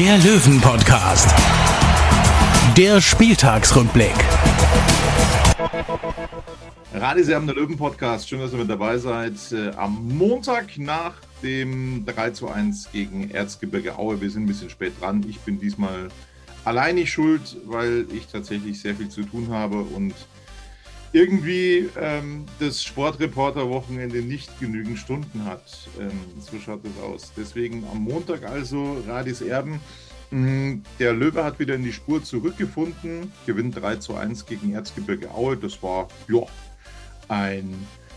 der Löwen-Podcast. Der Spieltagsrückblick. Radiserben der Löwen Podcast. Schön, dass ihr mit dabei seid. Äh, Am Montag nach dem 3 zu 1 gegen Erzgebirge Aue. Wir sind ein bisschen spät dran. Ich bin diesmal alleinig schuld, weil ich tatsächlich sehr viel zu tun habe und irgendwie ähm, das Sportreporter-Wochenende nicht genügend Stunden hat. Ähm, so schaut es aus. Deswegen am Montag also Radis Erben. Mm, Der Löwe hat wieder in die Spur zurückgefunden, gewinnt 3 zu 1 gegen Erzgebirge Aue. Das war ja, ein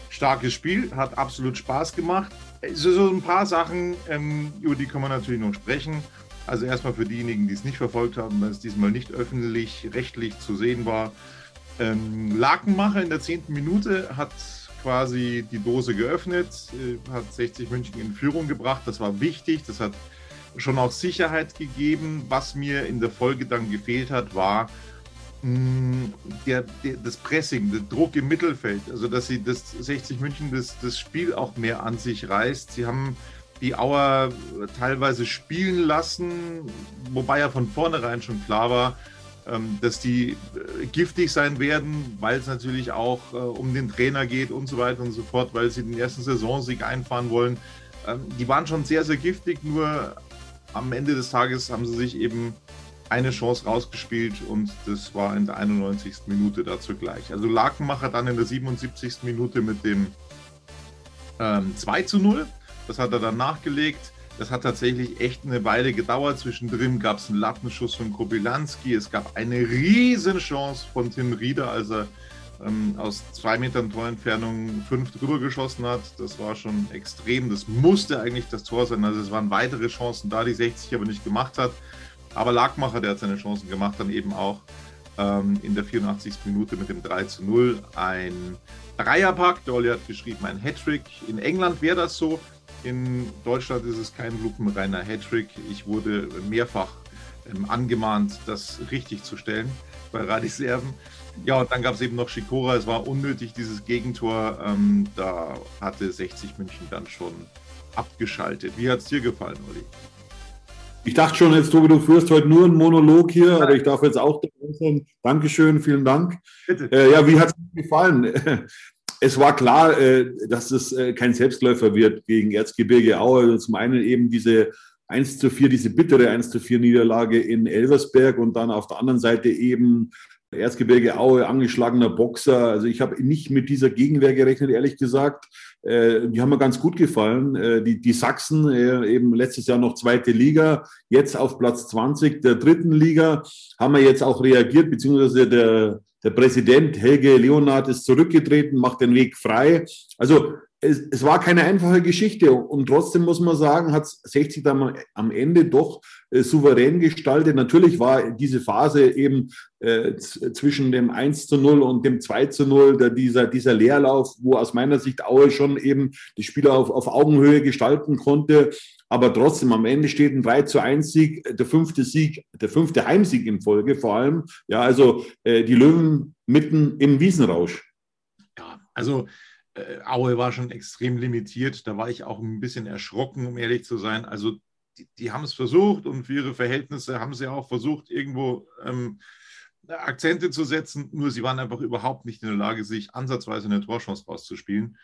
starkes Spiel, hat absolut Spaß gemacht. So, so ein paar Sachen, ähm, über die können wir natürlich noch sprechen. Also erstmal für diejenigen, die es nicht verfolgt haben, weil es diesmal nicht öffentlich, rechtlich zu sehen war. Ähm, Lakenmacher in der zehnten Minute hat quasi die Dose geöffnet, äh, hat 60 München in Führung gebracht. Das war wichtig, das hat schon auch Sicherheit gegeben. Was mir in der Folge dann gefehlt hat, war mh, der, der, das Pressing, der Druck im Mittelfeld. Also, dass sie das 60 München das, das Spiel auch mehr an sich reißt. Sie haben die Auer teilweise spielen lassen, wobei ja von vornherein schon klar war, dass die äh, giftig sein werden, weil es natürlich auch äh, um den Trainer geht und so weiter und so fort, weil sie den ersten Saisonsieg einfahren wollen. Ähm, die waren schon sehr, sehr giftig, nur am Ende des Tages haben sie sich eben eine Chance rausgespielt und das war in der 91. Minute dazu gleich. Also Lakenmacher dann in der 77. Minute mit dem ähm, 2 zu 0. Das hat er dann nachgelegt. Das hat tatsächlich echt eine Weile gedauert. Zwischendrin gab es einen Lattenschuss von Kobylanski. Es gab eine Riesenchance von Tim Rieder, als er ähm, aus zwei Metern Torentfernung fünf drüber geschossen hat. Das war schon extrem. Das musste eigentlich das Tor sein. Also es waren weitere Chancen da, die 60 aber nicht gemacht hat. Aber Lagmacher, der hat seine Chancen gemacht, dann eben auch ähm, in der 84. Minute mit dem 3 zu 0. Ein Dreierpack. Dolly hat geschrieben, ein Hattrick. In England wäre das so. In Deutschland ist es kein lupenreiner Hattrick. Ich wurde mehrfach ähm, angemahnt, das richtig zu stellen bei Radiserven. Ja, und dann gab es eben noch Schikora. Es war unnötig, dieses Gegentor. Ähm, da hatte 60 München dann schon abgeschaltet. Wie hat es dir gefallen, Olli? Ich dachte schon, jetzt Tobi, du führst heute nur einen Monolog hier, aber ich darf jetzt auch dabei sein. Dankeschön, vielen Dank. Bitte. Äh, ja, wie hat es dir gefallen? Es war klar, äh, dass es äh, kein Selbstläufer wird gegen Erzgebirge Aue. Zum einen eben diese 1 zu 4, diese bittere 1 zu 4 Niederlage in Elversberg und dann auf der anderen Seite eben Erzgebirge Aue, angeschlagener Boxer. Also ich habe nicht mit dieser Gegenwehr gerechnet, ehrlich gesagt. Äh, die haben mir ganz gut gefallen. Die, die Sachsen, eben letztes Jahr noch zweite Liga, jetzt auf Platz 20 der dritten Liga, haben wir jetzt auch reagiert, beziehungsweise der, der Präsident Helge Leonard ist zurückgetreten, macht den Weg frei. Also es, es war keine einfache Geschichte und trotzdem muss man sagen, hat 60 dann am Ende doch äh, souverän gestaltet. Natürlich war diese Phase eben äh, zwischen dem 1 zu 0 und dem 2 zu 0, der, dieser, dieser Leerlauf, wo aus meiner Sicht Aue schon eben die Spieler auf, auf Augenhöhe gestalten konnte. Aber trotzdem, am Ende steht ein 3 zu 1 Sieg, der fünfte Sieg, der fünfte Heimsieg in Folge vor allem. Ja, also äh, die Löwen mitten im Wiesenrausch. Ja, also äh, Aue war schon extrem limitiert. Da war ich auch ein bisschen erschrocken, um ehrlich zu sein. Also die, die haben es versucht und für ihre Verhältnisse haben sie auch versucht, irgendwo ähm, Akzente zu setzen. Nur sie waren einfach überhaupt nicht in der Lage, sich ansatzweise eine Torchance rauszuspielen.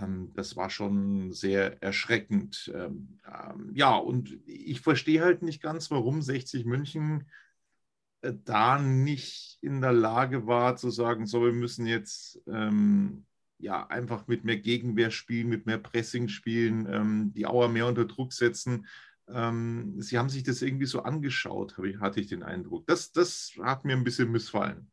Ähm, das war schon sehr erschreckend. Ähm, ähm, ja, und ich verstehe halt nicht ganz, warum 60 München äh, da nicht in der Lage war zu sagen, so, wir müssen jetzt ähm, ja einfach mit mehr Gegenwehr spielen, mit mehr Pressing spielen, ähm, die Auer mehr unter Druck setzen. Ähm, sie haben sich das irgendwie so angeschaut, hatte ich den Eindruck. Das, das hat mir ein bisschen missfallen.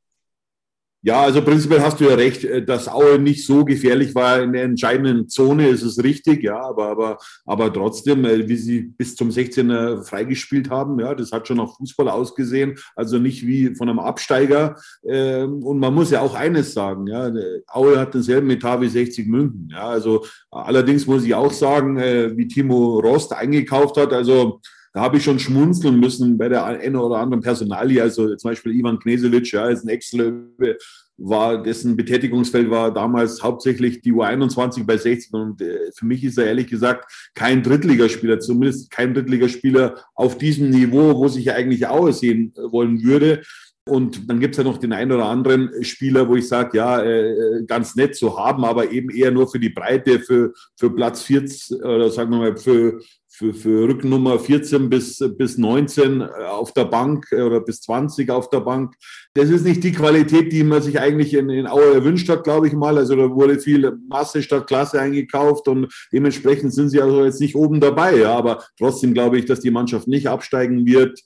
Ja, also prinzipiell hast du ja recht, äh, dass Aue nicht so gefährlich war in der entscheidenden Zone, ist es richtig, ja, aber, aber, aber trotzdem, äh, wie sie bis zum 16er freigespielt haben, ja, das hat schon nach Fußball ausgesehen, also nicht wie von einem Absteiger. Ähm, und man muss ja auch eines sagen, ja, Aue hat denselben Etat wie 60 München, ja, also allerdings muss ich auch sagen, äh, wie Timo Rost eingekauft hat, also da habe ich schon schmunzeln müssen bei der einen oder anderen Personalie. Also zum Beispiel Ivan Knesewitsch, ja, ist ein Ex-Löwe, war, dessen Betätigungsfeld war damals hauptsächlich die U21 bei 60. Und äh, für mich ist er ehrlich gesagt kein Drittligaspieler, zumindest kein Drittligaspieler auf diesem Niveau, wo sich eigentlich auch sehen wollen würde. Und dann gibt es ja noch den einen oder anderen Spieler, wo ich sage, ja, äh, ganz nett zu haben, aber eben eher nur für die Breite, für, für Platz 14 oder sagen wir mal für, für, für Rückennummer 14 bis, bis 19 auf der Bank äh, oder bis 20 auf der Bank. Das ist nicht die Qualität, die man sich eigentlich in, in Aue erwünscht hat, glaube ich mal. Also da wurde viel Masse statt Klasse eingekauft und dementsprechend sind sie also jetzt nicht oben dabei. Ja. Aber trotzdem glaube ich, dass die Mannschaft nicht absteigen wird.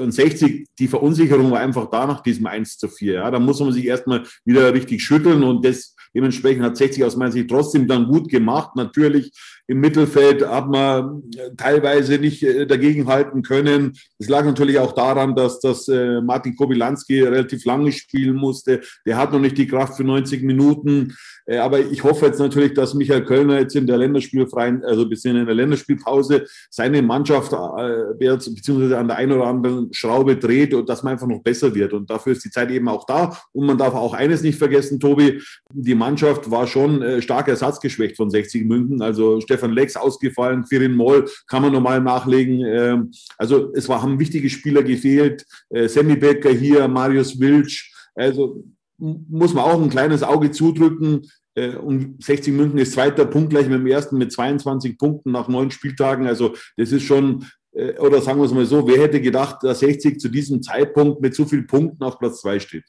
Und 60, die Verunsicherung war einfach da nach diesem 1 zu 4. Ja. Da muss man sich erstmal wieder richtig schütteln und das dementsprechend hat 60 aus meiner Sicht trotzdem dann gut gemacht. Natürlich im Mittelfeld hat man äh, teilweise nicht äh, dagegenhalten können. Es lag natürlich auch daran, dass das äh, Martin Kobilanski relativ lange spielen musste. Der hat noch nicht die Kraft für 90 Minuten. Aber ich hoffe jetzt natürlich, dass Michael Kölner jetzt in der Länderspielfreien, also bisschen in der Länderspielpause seine Mannschaft beziehungsweise an der einen oder anderen Schraube dreht und dass man einfach noch besser wird. Und dafür ist die Zeit eben auch da. Und man darf auch eines nicht vergessen, Tobi, die Mannschaft war schon stark ersatzgeschwächt von 60 München. Also Stefan Lex ausgefallen, Firin Moll kann man normal nachlegen. Ähm, also es war, haben wichtige Spieler gefehlt. Äh, Sammy Becker hier, Marius Wilsch. Also muss man auch ein kleines Auge zudrücken. Äh, und 60 München ist zweiter Punkt gleich mit dem ersten mit 22 Punkten nach neun Spieltagen. Also das ist schon, äh, oder sagen wir es mal so, wer hätte gedacht, dass 60 zu diesem Zeitpunkt mit so vielen Punkten auf Platz zwei steht?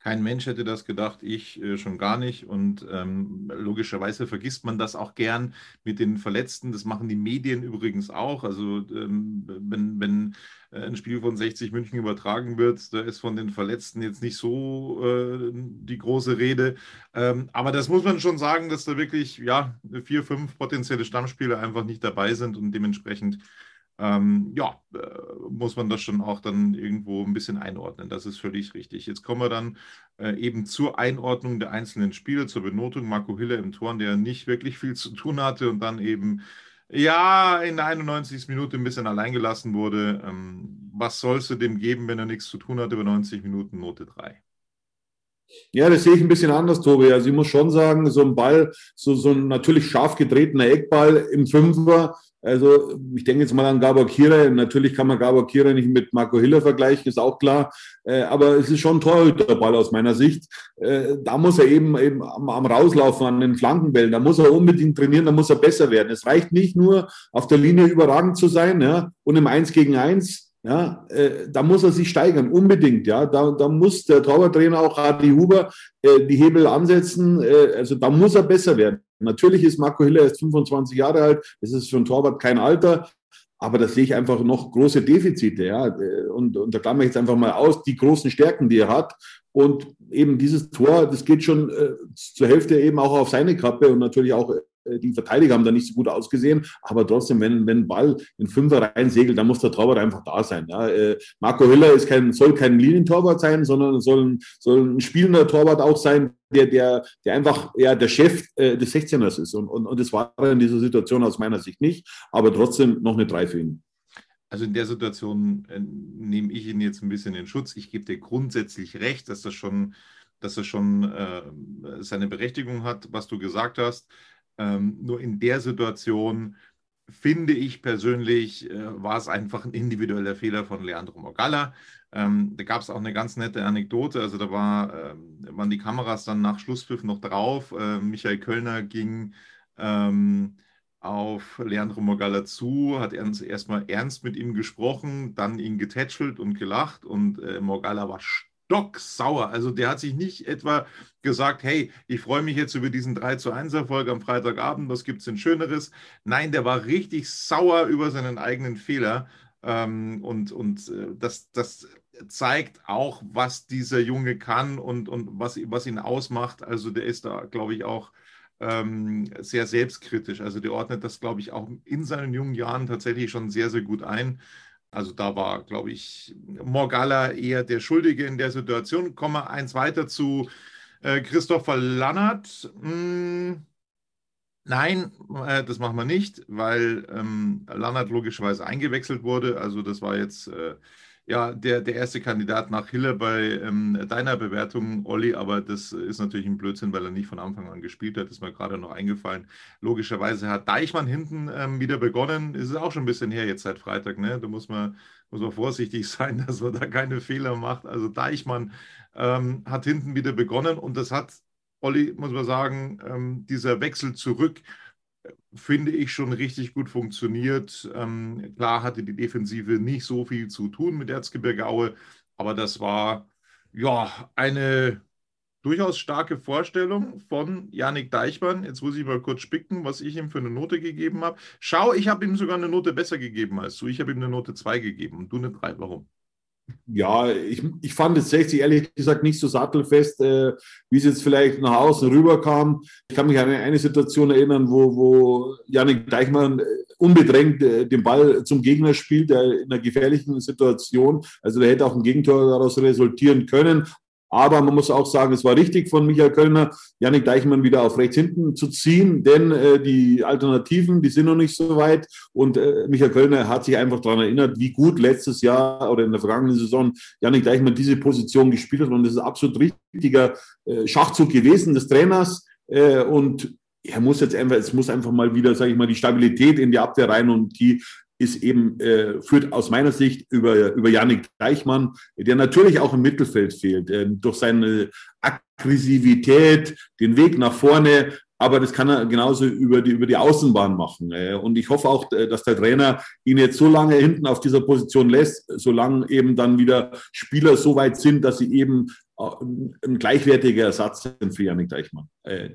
Kein Mensch hätte das gedacht, ich äh, schon gar nicht. Und ähm, logischerweise vergisst man das auch gern mit den Verletzten. Das machen die Medien übrigens auch. Also ähm, wenn, wenn äh, ein Spiel von 60 München übertragen wird, da ist von den Verletzten jetzt nicht so äh, die große Rede. Ähm, aber das muss man schon sagen, dass da wirklich ja, vier, fünf potenzielle Stammspieler einfach nicht dabei sind und dementsprechend ähm, ja, äh, muss man das schon auch dann irgendwo ein bisschen einordnen. Das ist völlig richtig. Jetzt kommen wir dann äh, eben zur Einordnung der einzelnen Spiele, zur Benotung. Marco Hille im Tor, der nicht wirklich viel zu tun hatte und dann eben ja in der 91. Minute ein bisschen allein gelassen wurde. Ähm, was sollst du dem geben, wenn er nichts zu tun hat über 90 Minuten? Note 3. Ja, das sehe ich ein bisschen anders, Tobi. Also ich muss schon sagen, so ein Ball, so, so ein natürlich scharf getretener Eckball im Fünfer, also ich denke jetzt mal an Gabor Kira. Natürlich kann man Gabor Kira nicht mit Marco Hiller vergleichen, ist auch klar. Äh, aber es ist schon ein Torhüterball aus meiner Sicht. Äh, da muss er eben, eben am, am, Rauslaufen, an den Flankenbällen, da muss er unbedingt trainieren, da muss er besser werden. Es reicht nicht nur, auf der Linie überragend zu sein ja, und im Eins gegen Eins ja, äh, da muss er sich steigern, unbedingt. Ja, da, da muss der Torwarttrainer auch Adi Huber äh, die Hebel ansetzen. Also da muss er besser werden. Natürlich ist Marco Hiller erst 25 Jahre alt. Das ist für einen Torwart kein Alter. Aber da sehe ich einfach noch große Defizite. Ja, und, und da klammer ich jetzt einfach mal aus, die großen Stärken, die er hat. Und eben dieses Tor, das geht schon äh, zur Hälfte eben auch auf seine Kappe und natürlich auch die Verteidiger haben da nicht so gut ausgesehen, aber trotzdem, wenn, wenn ein Ball in Fünfer rein segelt, dann muss der Torwart einfach da sein. Ja. Äh, Marco Hiller ist kein, soll kein Linientorwart sein, sondern soll ein, soll ein spielender Torwart auch sein, der, der, der einfach ja, der Chef äh, des 16ers ist. Und, und, und das war in dieser Situation aus meiner Sicht nicht, aber trotzdem noch eine 3 für ihn. Also in der Situation äh, nehme ich ihn jetzt ein bisschen in Schutz. Ich gebe dir grundsätzlich recht, dass das schon, dass das schon äh, seine Berechtigung hat, was du gesagt hast. Ähm, nur in der Situation finde ich persönlich, äh, war es einfach ein individueller Fehler von Leandro Mogalla. Ähm, da gab es auch eine ganz nette Anekdote. Also da war, äh, waren die Kameras dann nach Schlusspfiff noch drauf. Äh, Michael Kölner ging ähm, auf Leandro Mogalla zu, hat erstmal ernst mit ihm gesprochen, dann ihn getätschelt und gelacht und äh, Morgalla war stocksauer. Also der hat sich nicht etwa gesagt, hey, ich freue mich jetzt über diesen 3 zu 1 Erfolg am Freitagabend, was gibt es denn Schöneres? Nein, der war richtig sauer über seinen eigenen Fehler. Ähm, und und äh, das, das zeigt auch, was dieser Junge kann und, und was, was ihn ausmacht. Also der ist da, glaube ich, auch ähm, sehr selbstkritisch. Also der ordnet das, glaube ich, auch in seinen jungen Jahren tatsächlich schon sehr, sehr gut ein. Also da war, glaube ich, Morgalla eher der Schuldige in der Situation. Kommen wir eins weiter zu äh, Christopher Lannert. Hm, nein, äh, das machen wir nicht, weil ähm, Lannert logischerweise eingewechselt wurde. Also das war jetzt äh, ja, der, der erste Kandidat nach Hiller bei ähm, deiner Bewertung, Olli, aber das ist natürlich ein Blödsinn, weil er nicht von Anfang an gespielt hat, ist mir gerade noch eingefallen. Logischerweise hat Deichmann hinten ähm, wieder begonnen, ist auch schon ein bisschen her jetzt seit Freitag, ne? Da muss man, muss man vorsichtig sein, dass man da keine Fehler macht. Also Deichmann ähm, hat hinten wieder begonnen und das hat, Olli, muss man sagen, ähm, dieser Wechsel zurück finde ich, schon richtig gut funktioniert. Ähm, klar hatte die Defensive nicht so viel zu tun mit Erzgebirge Aue, aber das war ja eine durchaus starke Vorstellung von Janik Deichmann. Jetzt muss ich mal kurz spicken, was ich ihm für eine Note gegeben habe. Schau, ich habe ihm sogar eine Note besser gegeben als du. Ich habe ihm eine Note 2 gegeben und du eine 3. Warum? Ja, ich, ich fand es 60 ehrlich gesagt nicht so sattelfest, äh, wie es jetzt vielleicht nach außen rüberkam. Ich kann mich an eine Situation erinnern, wo, wo Janik Deichmann äh, unbedrängt äh, den Ball zum Gegner spielt, der in einer gefährlichen Situation. Also der hätte auch ein Gegentor daraus resultieren können. Aber man muss auch sagen, es war richtig von Michael Kölner, Janik Deichmann wieder auf rechts hinten zu ziehen, denn äh, die Alternativen, die sind noch nicht so weit. Und äh, Michael Kölner hat sich einfach daran erinnert, wie gut letztes Jahr oder in der vergangenen Saison Janik Deichmann diese Position gespielt hat. Und das ist absolut richtiger äh, Schachzug gewesen des Trainers. Äh, und er muss jetzt einfach, es muss einfach mal wieder, sage ich mal, die Stabilität in die Abwehr rein und die ist eben, äh, führt aus meiner Sicht über, über Janik Deichmann, der natürlich auch im Mittelfeld fehlt, äh, durch seine Aggressivität, den Weg nach vorne, aber das kann er genauso über die, über die Außenbahn machen. Äh, und ich hoffe auch, äh, dass der Trainer ihn jetzt so lange hinten auf dieser Position lässt, solange eben dann wieder Spieler so weit sind, dass sie eben äh, ein gleichwertiger Ersatz sind für Janik Deichmann.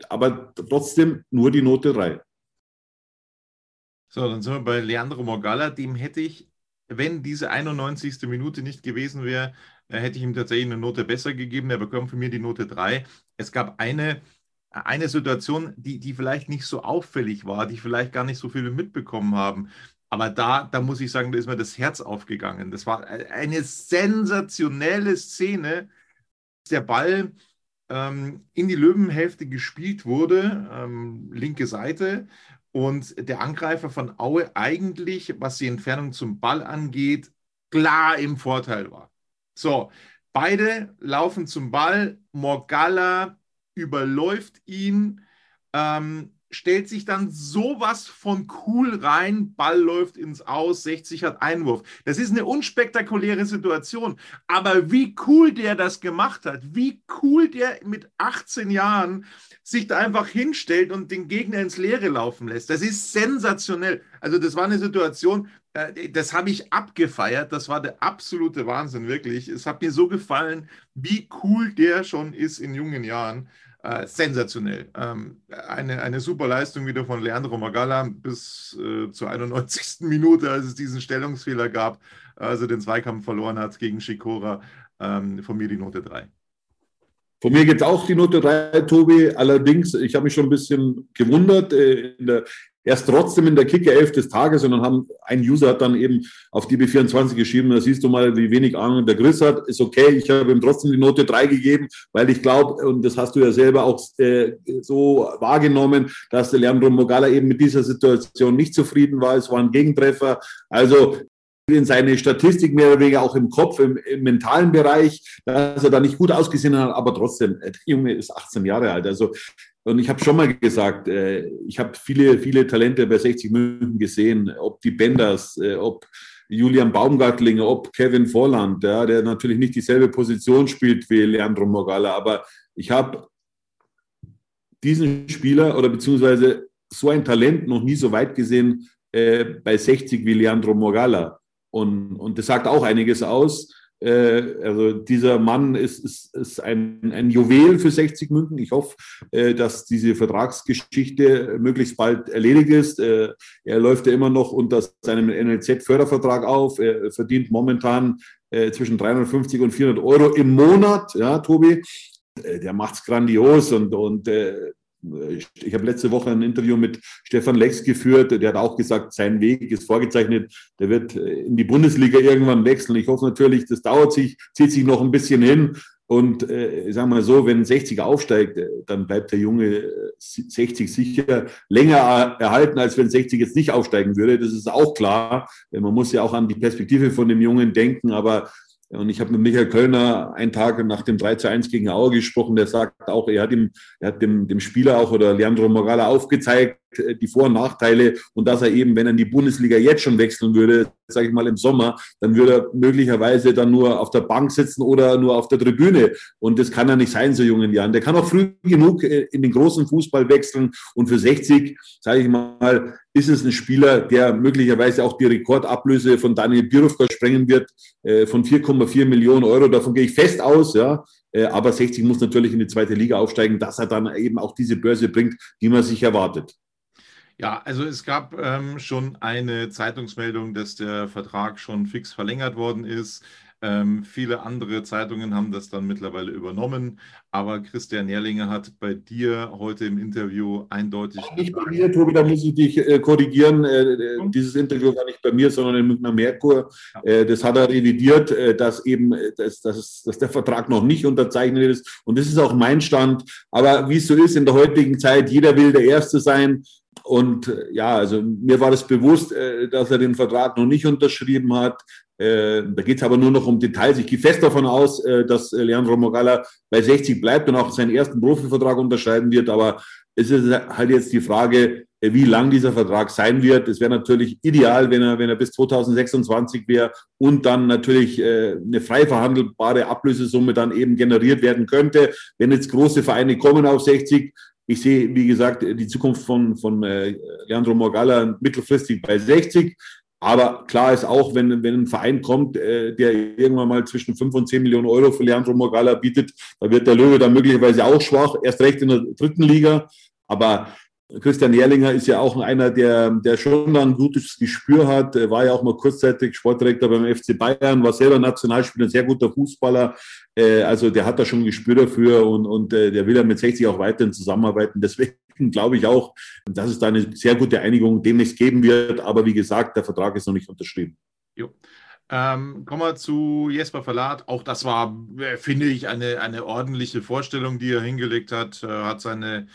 Aber trotzdem nur die Note 3. So, dann sind wir bei Leandro Morgalla. Dem hätte ich, wenn diese 91. Minute nicht gewesen wäre, äh, hätte ich ihm tatsächlich eine Note besser gegeben. Er bekommt von mir die Note 3. Es gab eine, eine Situation, die, die vielleicht nicht so auffällig war, die vielleicht gar nicht so viele mitbekommen haben. Aber da, da muss ich sagen, da ist mir das Herz aufgegangen. Das war eine sensationelle Szene. Der Ball ähm, in die Löwenhälfte gespielt wurde, ähm, linke Seite und der Angreifer von Aue eigentlich, was die Entfernung zum Ball angeht, klar im Vorteil war. So, beide laufen zum Ball. Morgalla überläuft ihn. Ähm, stellt sich dann sowas von cool rein, Ball läuft ins Aus, 60 hat Einwurf. Das ist eine unspektakuläre Situation, aber wie cool der das gemacht hat, wie cool der mit 18 Jahren sich da einfach hinstellt und den Gegner ins Leere laufen lässt. Das ist sensationell. Also das war eine Situation, äh, das habe ich abgefeiert. Das war der absolute Wahnsinn, wirklich. Es hat mir so gefallen, wie cool der schon ist in jungen Jahren. Äh, sensationell. Ähm, eine, eine super Leistung wieder von Leandro Magala bis äh, zur 91. Minute, als es diesen Stellungsfehler gab, also den Zweikampf verloren hat gegen Shikora. Ähm, von mir die Note 3. Von mir gibt es auch die Note 3, Tobi. Allerdings, ich habe mich schon ein bisschen gewundert. Äh, in der erst trotzdem in der Kicker 11 des Tages und dann haben ein User hat dann eben auf die B24 geschrieben, da siehst du mal, wie wenig Ahnung der Chris hat, ist okay, ich habe ihm trotzdem die Note 3 gegeben, weil ich glaube, und das hast du ja selber auch äh, so wahrgenommen, dass der Leandro Mogala eben mit dieser Situation nicht zufrieden war, es war ein Gegentreffer, also in seine Statistik mehr oder weniger auch im Kopf, im, im, mentalen Bereich, dass er da nicht gut ausgesehen hat, aber trotzdem, der Junge ist 18 Jahre alt. Also und ich habe schon mal gesagt, äh, ich habe viele, viele Talente bei 60 München gesehen, ob die Benders, äh, ob Julian Baumgartlinger, ob Kevin Vorland, ja, der natürlich nicht dieselbe Position spielt wie Leandro Morgalla, aber ich habe diesen Spieler oder beziehungsweise so ein Talent noch nie so weit gesehen äh, bei 60 wie Leandro Morgalla. Und, und das sagt auch einiges aus. Äh, also dieser Mann ist, ist, ist ein, ein Juwel für 60 München. Ich hoffe, äh, dass diese Vertragsgeschichte möglichst bald erledigt ist. Äh, er läuft ja immer noch unter seinem NLZ-Fördervertrag auf. Er verdient momentan äh, zwischen 350 und 400 Euro im Monat, ja, Tobi. Äh, der macht's grandios und, und äh, ich habe letzte Woche ein Interview mit Stefan Lex geführt. Der hat auch gesagt, sein Weg ist vorgezeichnet. Der wird äh, in die Bundesliga irgendwann wechseln. Ich hoffe natürlich, das dauert sich, zieht sich noch ein bisschen hin. Und äh, sagen wir mal so, wenn 60 aufsteigt, äh, dann bleibt der Junge 60 äh, sicher länger erhalten, als wenn 60 jetzt nicht aufsteigen würde. Das ist auch klar. Man muss ja auch an die Perspektive von dem Jungen denken. Aber und ich habe mit Michael Kölner einen Tag nach dem 3 zu 1 gegen Aue gesprochen. Der sagt auch, er hat, ihm, er hat dem, dem Spieler auch oder Leandro Morala aufgezeigt, die Vor- und Nachteile und dass er eben, wenn er in die Bundesliga jetzt schon wechseln würde, sage ich mal im Sommer, dann würde er möglicherweise dann nur auf der Bank sitzen oder nur auf der Tribüne. Und das kann er nicht sein, so jungen Jahren. Der kann auch früh genug äh, in den großen Fußball wechseln und für 60, sage ich mal, ist es ein Spieler, der möglicherweise auch die Rekordablöse von Daniel Birovka sprengen wird, äh, von 4,4 Millionen Euro. Davon gehe ich fest aus, ja. Aber 60 muss natürlich in die zweite Liga aufsteigen, dass er dann eben auch diese Börse bringt, die man sich erwartet. Ja, also es gab ähm, schon eine Zeitungsmeldung, dass der Vertrag schon fix verlängert worden ist. Ähm, viele andere Zeitungen haben das dann mittlerweile übernommen, aber Christian Nährlinger hat bei dir heute im Interview eindeutig. Nicht bei mir, Tobi, da muss ich dich äh, korrigieren. Äh, äh dieses Interview war nicht bei mir, sondern in Münchner Merkur. Äh, das hat er revidiert, äh, dass eben äh, dass, dass, dass der Vertrag noch nicht unterzeichnet ist. Und das ist auch mein Stand. Aber wie es so ist in der heutigen Zeit, jeder will der Erste sein. Und ja, also mir war das bewusst, dass er den Vertrag noch nicht unterschrieben hat. Äh, da geht es aber nur noch um Details. Ich gehe fest davon aus, dass Leandro Mogala bei 60 bleibt und auch seinen ersten Profivertrag unterschreiben wird. Aber es ist halt jetzt die Frage, wie lang dieser Vertrag sein wird. Es wäre natürlich ideal, wenn er, wenn er bis 2026 wäre und dann natürlich eine frei verhandelbare Ablösesumme dann eben generiert werden könnte. Wenn jetzt große Vereine kommen auf 60, ich sehe, wie gesagt, die Zukunft von, von äh, Leandro Morgalla mittelfristig bei 60. Aber klar ist auch, wenn, wenn ein Verein kommt, äh, der irgendwann mal zwischen 5 und 10 Millionen Euro für Leandro Morgalla bietet, da wird der Löwe dann möglicherweise auch schwach, erst recht in der dritten Liga. Aber Christian Jährlinger ist ja auch einer, der, der schon ein gutes Gespür hat, war ja auch mal kurzzeitig Sportdirektor beim FC Bayern, war selber Nationalspieler, ein sehr guter Fußballer. Äh, also der hat da schon ein Gespür dafür und, und äh, der will ja mit 60 auch weiterhin zusammenarbeiten. Deswegen glaube ich auch, dass es da eine sehr gute Einigung demnächst geben wird. Aber wie gesagt, der Vertrag ist noch nicht unterschrieben. Jo. Ähm, kommen wir zu Jesper Verlat. Auch das war, äh, finde ich, eine, eine ordentliche Vorstellung, die er hingelegt hat. Er hat seine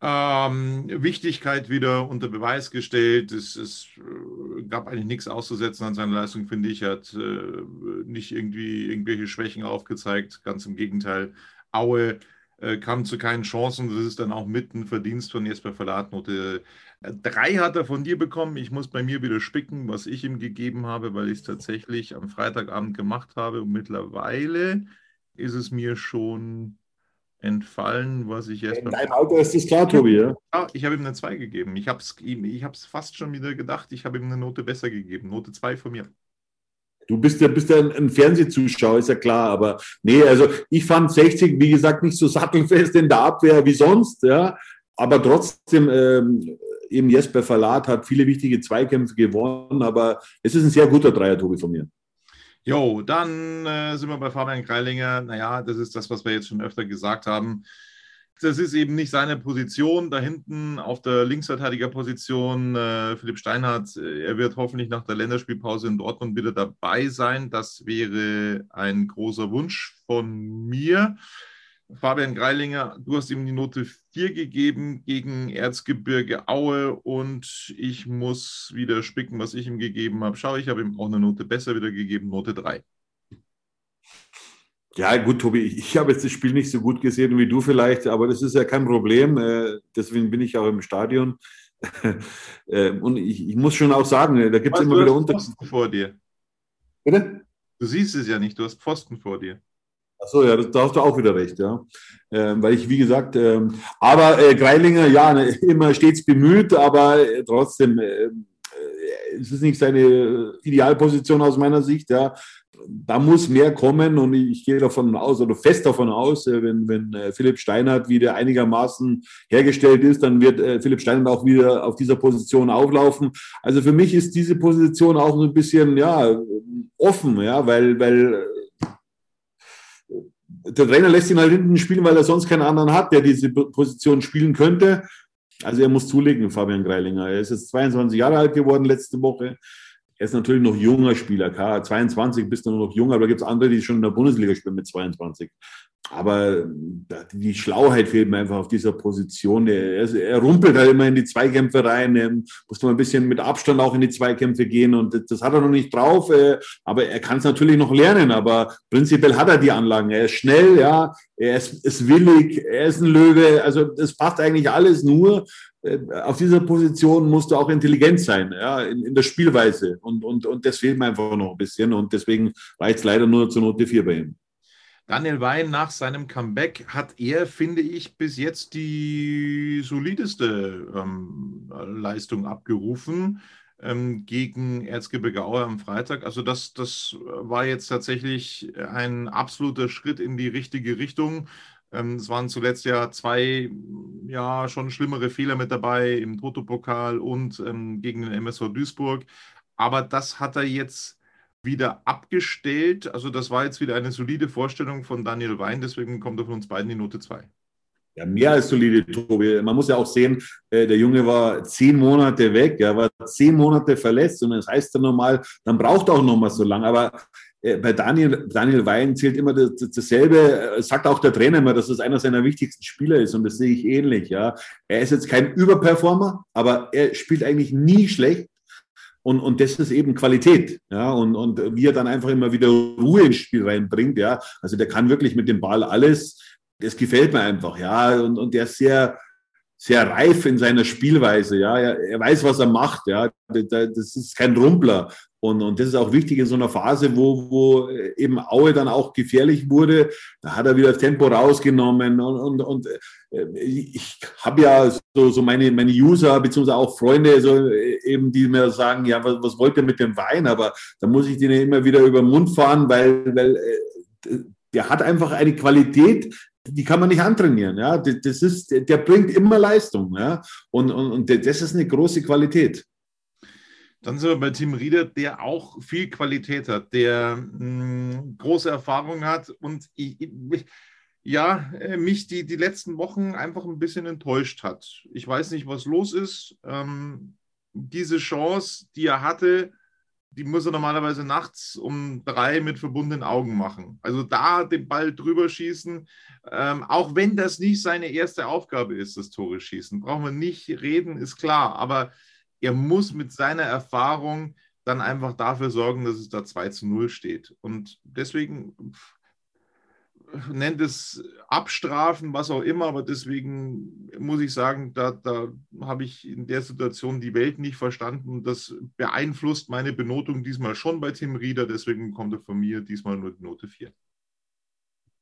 ähm, Wichtigkeit wieder unter Beweis gestellt. Es, es äh, gab eigentlich nichts auszusetzen an seiner Leistung, finde ich. Er hat äh, nicht irgendwie irgendwelche Schwächen aufgezeigt. Ganz im Gegenteil. Aue äh, kam zu keinen Chancen. Das ist dann auch mitten Verdienst von Jesper Verlat. Note 3 hat er von dir bekommen. Ich muss bei mir wieder spicken, was ich ihm gegeben habe, weil ich es tatsächlich am Freitagabend gemacht habe. Und mittlerweile ist es mir schon entfallen, was ich jetzt. In deinem Alter ist das klar, Tobi, ja? ja ich habe ihm eine 2 gegeben. Ich habe es ich fast schon wieder gedacht, ich habe ihm eine Note besser gegeben. Note 2 von mir. Du bist ja, bist ja ein Fernsehzuschauer, ist ja klar, aber nee, also ich fand 60, wie gesagt, nicht so sattelfest in der Abwehr wie sonst, ja, aber trotzdem, ähm, eben Jesper Verlat hat viele wichtige Zweikämpfe gewonnen, aber es ist ein sehr guter Dreier, Tobi, von mir. Jo, dann äh, sind wir bei Fabian Greilinger. Naja, das ist das, was wir jetzt schon öfter gesagt haben. Das ist eben nicht seine Position. Da hinten auf der Linksverteidigerposition äh, Philipp Steinhardt. Äh, er wird hoffentlich nach der Länderspielpause in Dortmund wieder dabei sein. Das wäre ein großer Wunsch von mir. Fabian Greilinger, du hast ihm die Note 4 gegeben gegen Erzgebirge Aue und ich muss wieder spicken, was ich ihm gegeben habe. Schau, ich habe ihm auch eine Note besser wieder gegeben, Note 3. Ja, gut, Tobi, ich habe jetzt das Spiel nicht so gut gesehen wie du vielleicht, aber das ist ja kein Problem. Äh, deswegen bin ich auch im Stadion. Äh, und ich, ich muss schon auch sagen, da gibt es immer wieder Unterschiede. vor dir. Bitte? Du siehst es ja nicht, du hast Pfosten vor dir. Achso, ja, da hast du auch wieder recht, ja. Ähm, weil ich, wie gesagt, ähm, aber äh, Greilinger, ja, ne, immer stets bemüht, aber äh, trotzdem, äh, es ist nicht seine Idealposition aus meiner Sicht, ja da muss mehr kommen und ich gehe davon aus oder fest davon aus, äh, wenn, wenn äh, Philipp Steinhardt wieder einigermaßen hergestellt ist, dann wird äh, Philipp Steinhardt auch wieder auf dieser Position auflaufen. Also für mich ist diese Position auch so ein bisschen ja, offen, ja, weil, weil der Trainer lässt ihn halt hinten spielen, weil er sonst keinen anderen hat, der diese Position spielen könnte. Also er muss zulegen, Fabian Greilinger. Er ist jetzt 22 Jahre alt geworden letzte Woche. Er ist natürlich noch junger Spieler, klar. 22 bist du noch jung, aber da gibt es andere, die schon in der Bundesliga spielen mit 22. Aber die Schlauheit fehlt mir einfach auf dieser Position. Er, er rumpelt halt immer in die Zweikämpfe rein. Er muss mal ein bisschen mit Abstand auch in die Zweikämpfe gehen. Und das hat er noch nicht drauf. Äh, aber er kann es natürlich noch lernen. Aber prinzipiell hat er die Anlagen. Er ist schnell, ja. Er ist, ist willig. Er ist ein Löwe. Also es passt eigentlich alles nur auf dieser Position musst du auch intelligent sein, ja, in, in, der Spielweise. Und, und, und das fehlt mir einfach noch ein bisschen. Und deswegen reicht es leider nur zur Note 4 bei ihm. Daniel Wein nach seinem Comeback hat er, finde ich, bis jetzt die solideste ähm, Leistung abgerufen ähm, gegen Erzgebirge Aue am Freitag. Also das, das war jetzt tatsächlich ein absoluter Schritt in die richtige Richtung. Ähm, es waren zuletzt ja zwei, ja, schon schlimmere Fehler mit dabei im Toto-Pokal und ähm, gegen den MSV Duisburg. Aber das hat er jetzt wieder abgestellt. Also das war jetzt wieder eine solide Vorstellung von Daniel Wein. Deswegen kommt er von uns beiden die Note 2. Ja, mehr als solide, Tobi. Man muss ja auch sehen, äh, der Junge war zehn Monate weg, er war zehn Monate verletzt und das heißt dann normal, dann braucht er auch noch mal so lange. Aber bei Daniel, Daniel Wein zählt immer das, dasselbe, äh, sagt auch der Trainer immer, dass das einer seiner wichtigsten Spieler ist und das sehe ich ähnlich. Ja. Er ist jetzt kein Überperformer, aber er spielt eigentlich nie schlecht und, und das ist eben Qualität. Ja, und, und wie er dann einfach immer wieder Ruhe ins Spiel reinbringt. Ja, also der kann wirklich mit dem Ball alles. Das gefällt mir einfach. Ja, und, und der ist sehr, sehr reif in seiner Spielweise. Ja, er, er weiß, was er macht. Ja, das ist kein Rumpler. Und, und das ist auch wichtig in so einer Phase, wo, wo eben Aue dann auch gefährlich wurde. Da hat er wieder das Tempo rausgenommen. Und, und, und äh, ich habe ja so, so meine, meine User, beziehungsweise auch Freunde, so eben, die mir sagen, ja, was, was wollt ihr mit dem Wein? Aber da muss ich denen immer wieder über den Mund fahren, weil, weil äh, der hat einfach eine Qualität, die kann man nicht antrainieren. Ja? Das ist, der bringt immer Leistung. Ja? Und, und, und das ist eine große Qualität. Dann sind wir bei Tim Rieder, der auch viel Qualität hat, der mh, hm, große Erfahrung hat und ich, ich, ja, äh, mich die, die letzten Wochen einfach ein bisschen enttäuscht hat. Ich weiß nicht, was los ist. Ähm, diese Chance, die er hatte, die muss er normalerweise nachts um drei mit verbundenen Augen machen. Also da den Ball drüber schießen, ähm, auch wenn das nicht seine erste Aufgabe ist, das Tore schießen, brauchen wir nicht reden, ist klar. Aber er muss mit seiner Erfahrung dann einfach dafür sorgen, dass es da 2 zu 0 steht. Und deswegen nennt es Abstrafen, was auch immer, aber deswegen muss ich sagen, da, da habe ich in der Situation die Welt nicht verstanden. Das beeinflusst meine Benotung diesmal schon bei Tim Rieder, deswegen kommt er von mir diesmal nur die Note 4.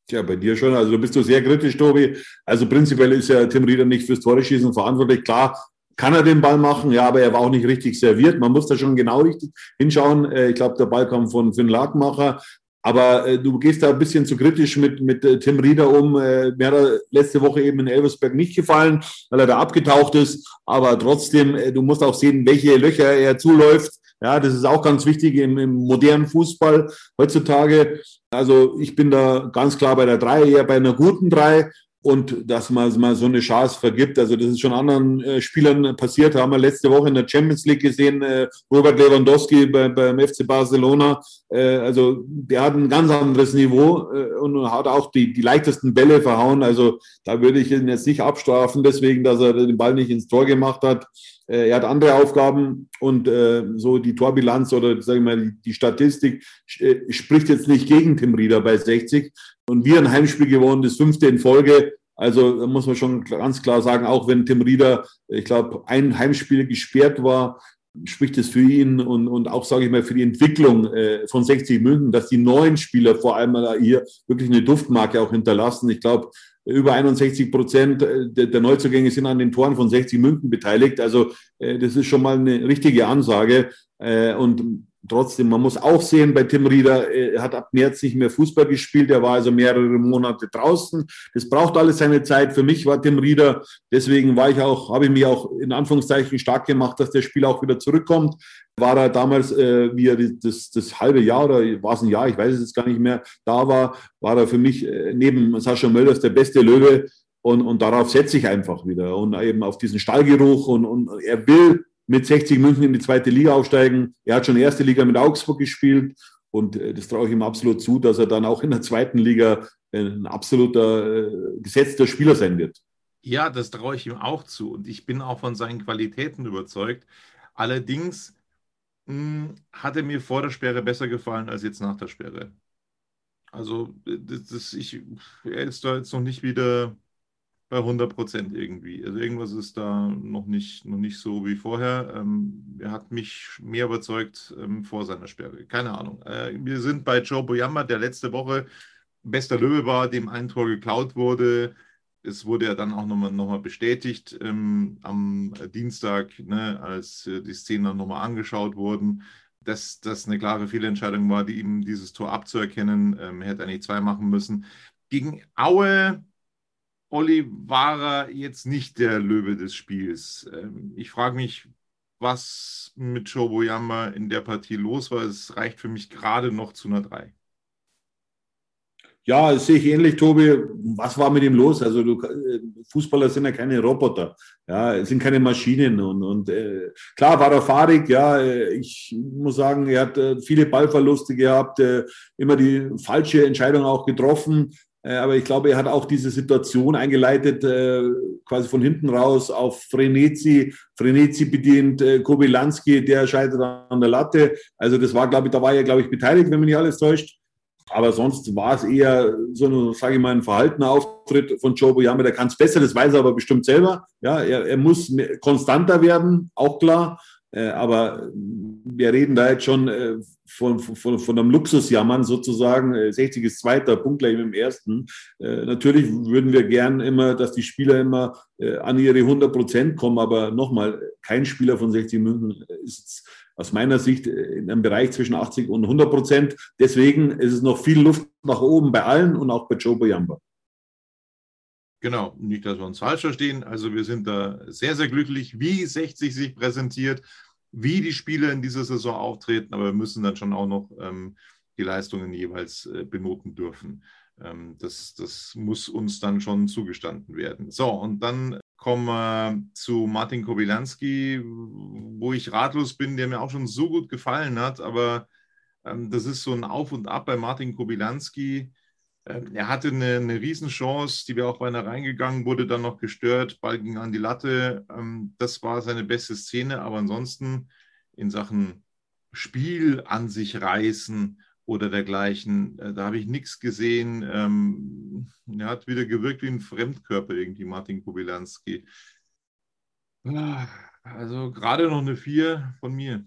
Tja, bei dir schon. Also du bist du sehr kritisch, Tobi. Also prinzipiell ist ja Tim Rieder nicht fürs Tore schießen verantwortlich. Klar, kann er den Ball machen, ja, aber er war auch nicht richtig serviert. Man muss da schon genau richtig hinschauen. Äh, ich glaube, der Ball kam von Finn Lagmacher. Aber äh, du gehst da ein bisschen zu kritisch mit, mit äh, Tim Rieder um. Äh, mir hat er letzte Woche eben in Elversberg nicht gefallen, weil er da abgetaucht ist. Aber trotzdem, äh, du musst auch sehen, welche Löcher er zuläuft. Ja, das ist auch ganz wichtig im, im modernen Fußball heutzutage. Also ich bin da ganz klar bei der drei, eher bei einer guten drei und dass man mal so eine Chance vergibt. Also das ist schon anderen äh, Spielern passiert. Haben wir letzte Woche in der Champions League gesehen, äh, Robert Lewandowski bei, beim FC Barcelona. Äh, also der hat ein ganz anderes Niveau äh, und hat auch die, die leichtesten Bälle verhauen. Also da würde ich ihn jetzt nicht abstrafen, deswegen, dass er den Ball nicht ins Tor gemacht hat. Äh, er hat andere Aufgaben und äh, so die Torbilanz oder sagen wir mal die Statistik äh, spricht jetzt nicht gegen Tim Rieder bei 60. Und wir ein Heimspiel gewonnen, das fünfte in Folge. Also da muss man schon ganz klar sagen, auch wenn Tim Rieder, ich glaube, ein Heimspiel gesperrt war, spricht es für ihn und, und auch, sage ich mal, für die Entwicklung äh, von 60 München, dass die neuen Spieler vor allem hier wirklich eine Duftmarke auch hinterlassen. Ich glaube, über 61 Prozent der Neuzugänge sind an den Toren von 60 München beteiligt. Also das ist schon mal eine richtige Ansage. Und trotzdem, man muss auch sehen, bei Tim Rieder, er hat ab März nicht mehr Fußball gespielt, er war also mehrere Monate draußen. Das braucht alles seine Zeit. Für mich war Tim Rieder, deswegen war ich auch, habe ich mich auch in Anführungszeichen stark gemacht, dass der Spiel auch wieder zurückkommt. War er damals, äh, wie er das, das halbe Jahr oder war es ein Jahr, ich weiß es jetzt gar nicht mehr, da war, war er für mich äh, neben Sascha Mölders der beste Löwe. Und, und darauf setze ich einfach wieder und eben auf diesen Stallgeruch und, und er will mit 60 München in die zweite Liga aufsteigen. Er hat schon erste Liga mit Augsburg gespielt und äh, das traue ich ihm absolut zu, dass er dann auch in der zweiten Liga äh, ein absoluter äh, gesetzter Spieler sein wird. Ja, das traue ich ihm auch zu und ich bin auch von seinen Qualitäten überzeugt. Allerdings hm, hat er mir vor der Sperre besser gefallen als jetzt nach der Sperre. Also das, das, ich, er ist da jetzt noch nicht wieder bei 100 Prozent irgendwie. Also irgendwas ist da noch nicht, noch nicht so wie vorher. Ähm, er hat mich mehr überzeugt ähm, vor seiner Sperre. Keine Ahnung. Äh, wir sind bei Joe Boyamba, der letzte Woche bester Löwe war, dem ein Tor geklaut wurde. Es wurde ja dann auch nochmal noch mal bestätigt ähm, am Dienstag, ne, als äh, die Szenen dann nochmal angeschaut wurden, dass das eine klare Fehlentscheidung war, die ihm dieses Tor abzuerkennen. Ähm, er hätte eigentlich zwei machen müssen. Gegen Aue Er jetzt nicht der Löwe des Spiels. Ähm, ich frage mich, was mit Shoboyama in der Partie los war. Es reicht für mich gerade noch zu einer 3. Ja, das sehe ich ähnlich, Tobi. Was war mit ihm los? Also du, äh, Fußballer sind ja keine Roboter, ja, sind keine Maschinen und, und äh, klar war er fahrig, ja. Äh, ich muss sagen, er hat äh, viele Ballverluste gehabt, äh, immer die falsche Entscheidung auch getroffen. Äh, aber ich glaube, er hat auch diese Situation eingeleitet, äh, quasi von hinten raus auf Frenetzi. Frenetzi bedient äh, Kobylanski, der scheitert an der Latte. Also das war, glaube ich, da war er, glaube ich, beteiligt, wenn mich nicht alles täuscht. Aber sonst war es eher so ein, sage ich mal, ein verhaltener Auftritt von Joe Boyama. Der kann es besser, das weiß er aber bestimmt selber. Ja, er, er muss konstanter werden, auch klar. Aber wir reden da jetzt schon äh, von, von, von einem Luxusjammern sozusagen. 60 äh, ist zweiter, Punkt gleich mit dem ersten. Natürlich würden wir gern immer, dass die Spieler immer an ihre 100 Prozent kommen, aber nochmal, kein Spieler von 60 München ist aus meiner Sicht in einem Bereich zwischen 80 und 100 Prozent. Deswegen ist es noch viel Luft nach oben bei allen und auch bei Joe Boyamba. Genau, nicht, dass wir uns falsch verstehen. Also wir sind da sehr, sehr glücklich, wie 60 sich präsentiert, wie die Spieler in dieser Saison auftreten, aber wir müssen dann schon auch noch ähm, die Leistungen jeweils äh, benoten dürfen. Ähm, das, das muss uns dann schon zugestanden werden. So, und dann kommen wir zu Martin Kobylanski, wo ich ratlos bin, der mir auch schon so gut gefallen hat, aber ähm, das ist so ein Auf und Ab bei Martin Kobylanski ähm, er hatte eine, eine Riesenchance, die wäre auch beinahe reingegangen, wurde dann noch gestört, Ball ging an die Latte. Ähm, das war seine beste Szene, aber ansonsten in Sachen Spiel an sich reißen oder dergleichen, äh, da habe ich nichts gesehen. Ähm, er hat wieder gewirkt wie ein Fremdkörper irgendwie, Martin Kubilanski. Ah, also gerade noch eine Vier von mir.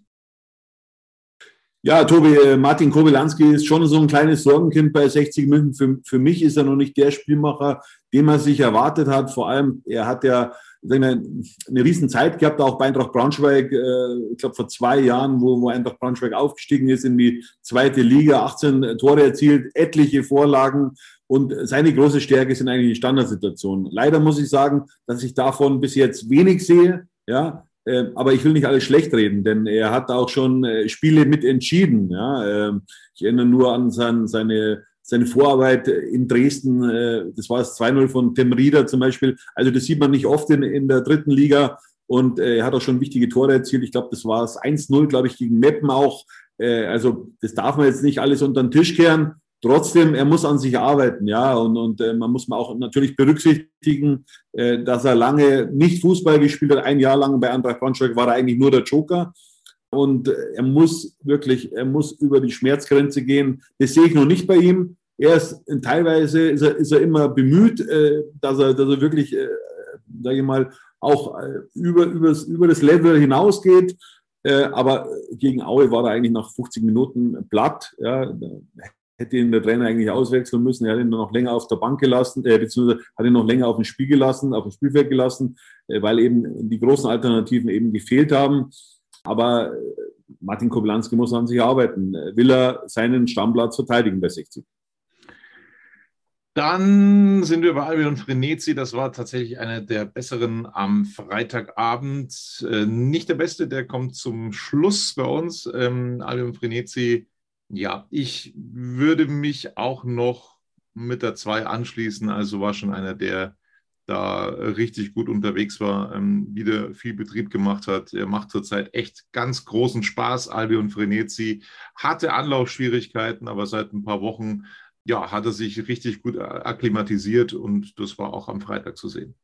Ja, Tobi, äh, Martin Kobylanski ist schon so ein kleines Sorgenkind bei 60 München. Für, für mich ist er noch nicht der Spielmacher, den man sich erwartet hat. Vor allem, er hat ja eine, eine riesen Zeit gehabt, auch bei Eintracht Braunschweig, äh, ich glaube vor zwei Jahren, wo, wo Eintracht Braunschweig aufgestiegen ist in die zweite Liga, 18 Tore erzielt, etliche Vorlagen. Und seine große Stärke sind eigentlich die Standardsituationen. Leider muss ich sagen, dass ich davon bis jetzt wenig sehe. Ja, aber ich will nicht alles schlecht reden, denn er hat auch schon äh, Spiele mit entschieden. Ja? Ähm, ich erinnere nur an sein, seine, seine Vorarbeit in Dresden. Äh, das war das 2-0 von Tim Rieder zum Beispiel. Also das sieht man nicht oft in, in der dritten Liga. Und äh, er hat auch schon wichtige Tore erzielt. Ich glaube, das war es 1-0, glaube ich, gegen Meppen auch. Also das darf man jetzt nicht alles unter den Tisch kehren. Trotzdem, er muss an sich arbeiten, ja, und, und äh, man muss mal auch natürlich berücksichtigen, äh, dass er lange nicht Fußball gespielt hat. Ein Jahr lang bei Eintracht Braunschweig war er eigentlich nur der Joker. Und äh, er muss wirklich, er muss über die Schmerzgrenze gehen. Das sehe ich noch nicht bei ihm. Er ist teilweise ist er, ist er immer bemüht, äh, dass er, dass er wirklich, äh, sage ich mal, auch äh, über, übers, über das Level hinausgeht. Äh, aber gegen Aue war er eigentlich nach 50 Minuten platt. Ja hätte ihn der Trainer eigentlich auswechseln müssen. Er hat ihn noch länger auf der Bank gelassen, äh, beziehungsweise hat ihn noch länger auf dem Spiel gelassen, auf dem Spielfeld gelassen, äh, weil eben die großen Alternativen eben gefehlt haben. Aber äh, Martin Koblanski muss an sich arbeiten. Will er seinen Stammplatz verteidigen bei 60? Dann sind wir bei Albion Frenetzi. Das war tatsächlich einer der besseren am Freitagabend. Äh, nicht der beste, der kommt zum Schluss bei uns. Ähm, Albion Frenetzi, ja, ich würde mich auch noch mit der 2 anschließen. Also war schon einer, der da richtig gut unterwegs war, ähm, wieder viel Betrieb gemacht hat. Er macht zurzeit echt ganz großen Spaß. Albion Frenetzi hatte Anlaufschwierigkeiten, aber seit ein paar Wochen ja, hat er sich richtig gut akklimatisiert und das war auch am Freitag zu sehen.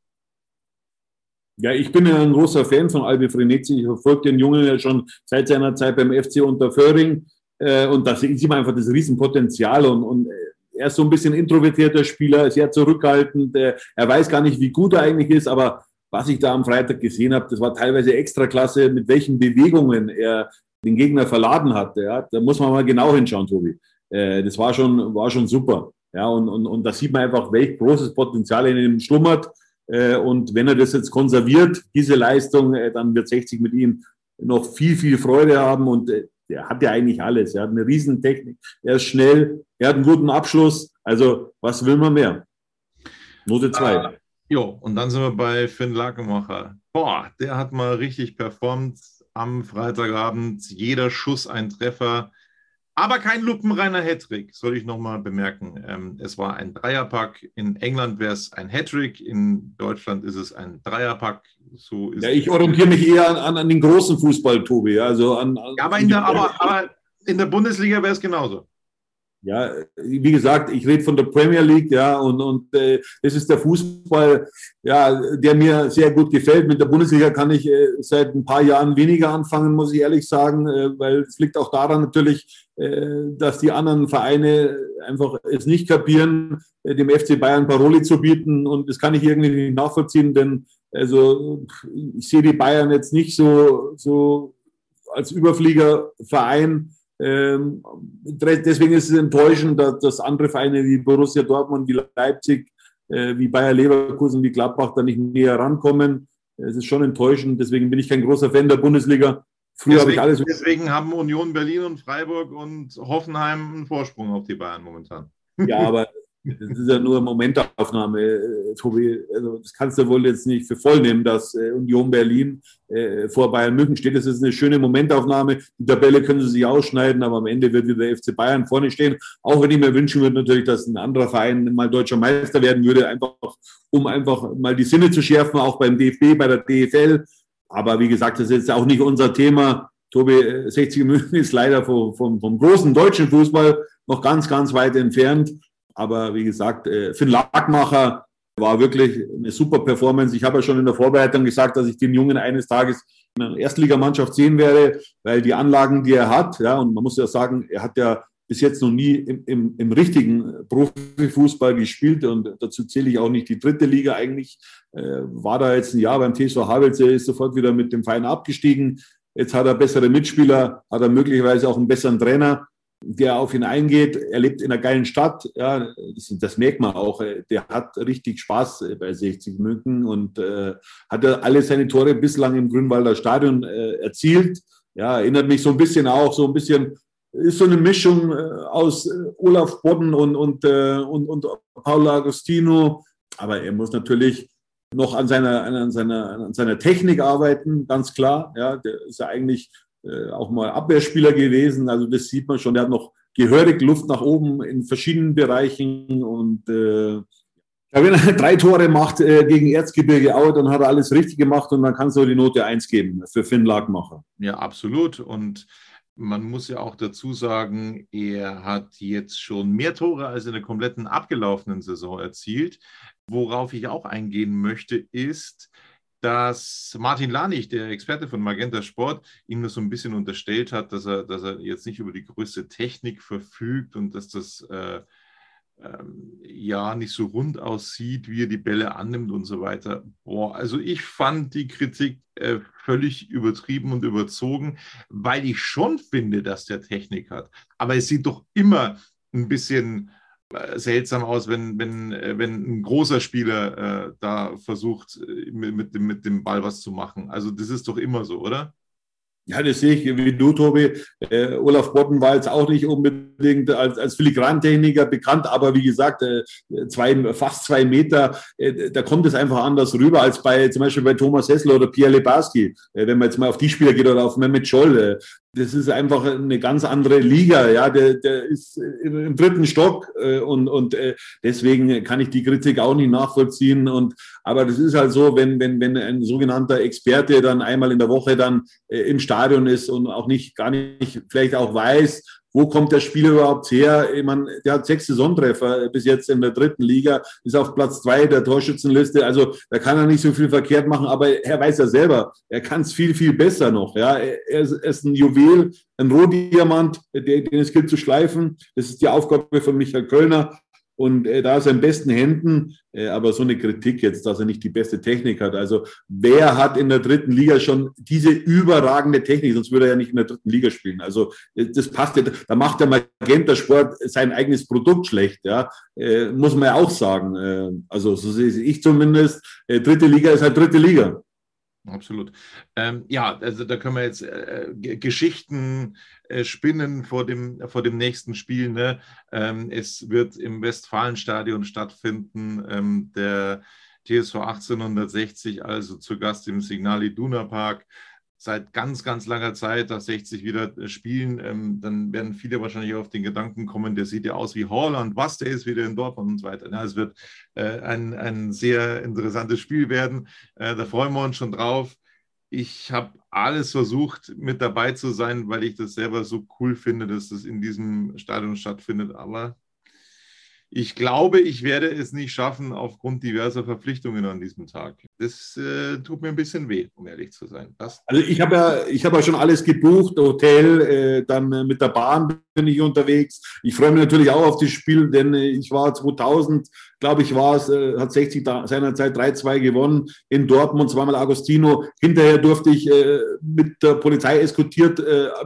Ja, ich bin ja ein großer Fan von Albi Frenetzi. Ich verfolge den Jungen ja schon seit seiner Zeit beim FC Unterföhring. Äh, und da sehe ich einfach das Riesenpotenzial. Und, und er ist so ein bisschen introvertierter Spieler, sehr zurückhaltend. Er weiß gar nicht, wie gut er eigentlich ist. Aber was ich da am Freitag gesehen habe, das war teilweise extra klasse, mit welchen Bewegungen er den Gegner verladen hat. Ja, da muss man mal genau hinschauen, Tobi. Äh, das war schon, war schon super. Ja, und, und, und da sieht man einfach, welch großes Potenzial in ihm schlummert. Äh, und wenn er das jetzt konserviert, diese Leistung, äh, dann wird 60 mit ihm noch viel, viel Freude haben. Und er hat ja eigentlich alles. Er hat eine Riesentechnik. Er ist schnell. Er hat einen guten Abschluss. Also, was will man mehr? Note 2. Ah, jo, und dann sind wir bei Finn Lackenmacher. Boah, der hat mal richtig performt am Freitagabend. Jeder Schuss ein Treffer. Aber kein lupenreiner Hattrick, soll ich nochmal bemerken. Ähm, es war ein Dreierpack. In England wäre es ein Hattrick, in Deutschland ist es ein Dreierpack. So ja, ich orientiere mich eher an, an, den großen Fußball, Tobi. Also an, an ja, aber, in der, aber, aber in der Bundesliga wäre es genauso. Ja, wie gesagt, ich rede von der Premier League, ja, und, und äh, das ist der Fußball, ja, der mir sehr gut gefällt. Mit der Bundesliga kann ich äh, seit ein paar Jahren weniger anfangen, muss ich ehrlich sagen, äh, weil es liegt auch daran natürlich, äh, dass die anderen Vereine einfach es nicht kapieren, äh, dem FC Bayern Paroli zu bieten. Und das kann ich irgendwie nicht nachvollziehen, denn also ich sehe die Bayern jetzt nicht so, so als Überfliegerverein ähm, deswegen ist es enttäuschend, dass, dass, andere Vereine wie Borussia Dortmund, wie Leipzig, äh, wie Bayer Leverkusen, wie Gladbach da nicht näher rankommen. Es ist schon enttäuschend. Deswegen bin ich kein großer Fan der Bundesliga. Früher deswegen, habe ich alles. Deswegen haben Union Berlin und Freiburg und Hoffenheim einen Vorsprung auf die Bayern momentan. Ja, aber das ist ja nur Momentaufnahme, äh, Tobi. Also das kannst du wohl jetzt nicht für voll nehmen, dass äh, Union Berlin äh, vor Bayern München steht. Das ist eine schöne Momentaufnahme. Die Tabelle können sie sich ausschneiden, aber am Ende wird wieder der FC Bayern vorne stehen. Auch wenn ich mir wünschen würde natürlich, dass ein anderer Verein mal deutscher Meister werden würde, einfach um einfach mal die Sinne zu schärfen, auch beim DFB, bei der DFL. Aber wie gesagt, das ist jetzt auch nicht unser Thema. Tobi, 60 München ist leider vom, vom, vom großen deutschen Fußball noch ganz, ganz weit entfernt. Aber wie gesagt, äh, Finn Lagmacher war wirklich eine super Performance. Ich habe ja schon in der Vorbereitung gesagt, dass ich den Jungen eines Tages in einer Erstligamannschaft sehen werde, weil die Anlagen, die er hat, ja, und man muss ja sagen, er hat ja bis jetzt noch nie im, im, im richtigen Profifußball gespielt und dazu zähle ich auch nicht die dritte Liga eigentlich. Äh, war da jetzt ein Jahr beim TSV Havelse, ist sofort wieder mit dem Verein abgestiegen. Jetzt hat er bessere Mitspieler, hat er möglicherweise auch einen besseren Trainer der auf ihn eingeht. Er lebt in einer geilen Stadt. Ja, das, das merkt man auch. Der hat richtig Spaß äh, bei 60 München und äh, hat alle seine Tore bislang im Grünwalder Stadion äh, erzielt. Ja, erinnert mich so ein bisschen auch, so ein bisschen, ist so eine Mischung äh, aus äh, Olaf Bodden und, und, und, und Paolo Agostino. Aber er muss natürlich noch an seiner, an, seiner, an seiner Technik arbeiten, ganz klar. Ja, der ist ja eigentlich äh, auch mal Abwehrspieler gewesen. Also das sieht man schon. Der hat noch gehörig Luft nach oben in verschiedenen Bereichen und äh, wenn er drei Tore macht äh, gegen Erzgebirge Aue, dann hat er alles richtig gemacht und dann kannst du die Note 1 geben für Finn Lagmacher. Ja, absolut. Und man muss ja auch dazu sagen, er hat jetzt schon mehr Tore als in der kompletten abgelaufenen Saison erzielt. Worauf ich auch eingehen möchte, ist, dass Martin Lanich, der Experte von Magenta Sport, ihm das so ein bisschen unterstellt hat, dass er, dass er jetzt nicht über die größte Technik verfügt und dass das äh, ähm, ja nicht so rund aussieht, wie er die Bälle annimmt und so weiter. Boah, also ich fand die Kritik äh, völlig übertrieben und überzogen, weil ich schon finde, dass der Technik hat. Aber es sieht doch immer ein bisschen seltsam aus, wenn, wenn, äh, wenn ein großer Spieler äh, da versucht, äh, mit, mit, dem, mit dem Ball was zu machen. Also das ist doch immer so, oder? Ja, das sehe ich wie du, Tobi. Äh, Olaf Botten war jetzt auch nicht unbedingt als, als Filigrantechniker bekannt, aber wie gesagt, äh, zwei, fast zwei Meter, äh, da kommt es einfach anders rüber als bei zum Beispiel bei Thomas Hessler oder Pierre Lebarski, äh, wenn man jetzt mal auf die Spieler geht oder auf Mehmet Scholl. Das ist einfach eine ganz andere Liga. Ja, der, der ist im dritten Stock äh, und, und äh, deswegen kann ich die Kritik auch nicht nachvollziehen. Und aber das ist halt so, wenn, wenn, wenn ein sogenannter Experte dann einmal in der Woche dann äh, im Stadion ist und auch nicht gar nicht vielleicht auch weiß, wo kommt der Spieler überhaupt her? Ich meine, der hat sechs Saisontreffer bis jetzt in der dritten Liga, ist auf Platz zwei der Torschützenliste. Also da kann er nicht so viel verkehrt machen, aber er weiß ja selber, er kann es viel, viel besser noch. Ja, er ist, er ist ein Juwel, ein Rohdiamant, den es gilt zu schleifen. Das ist die Aufgabe von Michael Kölner. Und äh, da ist er in besten Händen, äh, aber so eine Kritik jetzt, dass er nicht die beste Technik hat. Also wer hat in der dritten Liga schon diese überragende Technik, sonst würde er ja nicht in der dritten Liga spielen. Also äh, das passt ja, da macht der Magenta Sport sein eigenes Produkt schlecht, ja, äh, muss man ja auch sagen. Äh, also so sehe ich zumindest. Äh, dritte Liga ist halt dritte Liga. Absolut. Ähm, ja, also da können wir jetzt äh, Geschichten spinnen vor dem, vor dem nächsten Spiel. Ne? Ähm, es wird im Westfalenstadion stattfinden. Ähm, der TSV 1860, also zu Gast im Signal Iduna Park seit ganz, ganz langer Zeit, dass 60 wieder äh, spielen, ähm, dann werden viele wahrscheinlich auf den Gedanken kommen, der sieht ja aus wie Holland, was, der ist wieder in Dortmund und so weiter. Ja, es wird äh, ein, ein sehr interessantes Spiel werden. Äh, da freuen wir uns schon drauf. Ich habe alles versucht, mit dabei zu sein, weil ich das selber so cool finde, dass das in diesem Stadion stattfindet. Aber ich glaube, ich werde es nicht schaffen aufgrund diverser Verpflichtungen an diesem Tag. Das äh, tut mir ein bisschen weh, um ehrlich zu sein. Das also ich habe ja, ich habe ja schon alles gebucht, Hotel, äh, dann äh, mit der Bahn bin ich unterwegs. Ich freue mich natürlich auch auf das Spiel, denn äh, ich war 2000, glaube ich, war es, äh, hat 60 da, seinerzeit 3-2 gewonnen in Dortmund, zweimal Agostino. Hinterher durfte ich äh, mit der Polizei eskortiert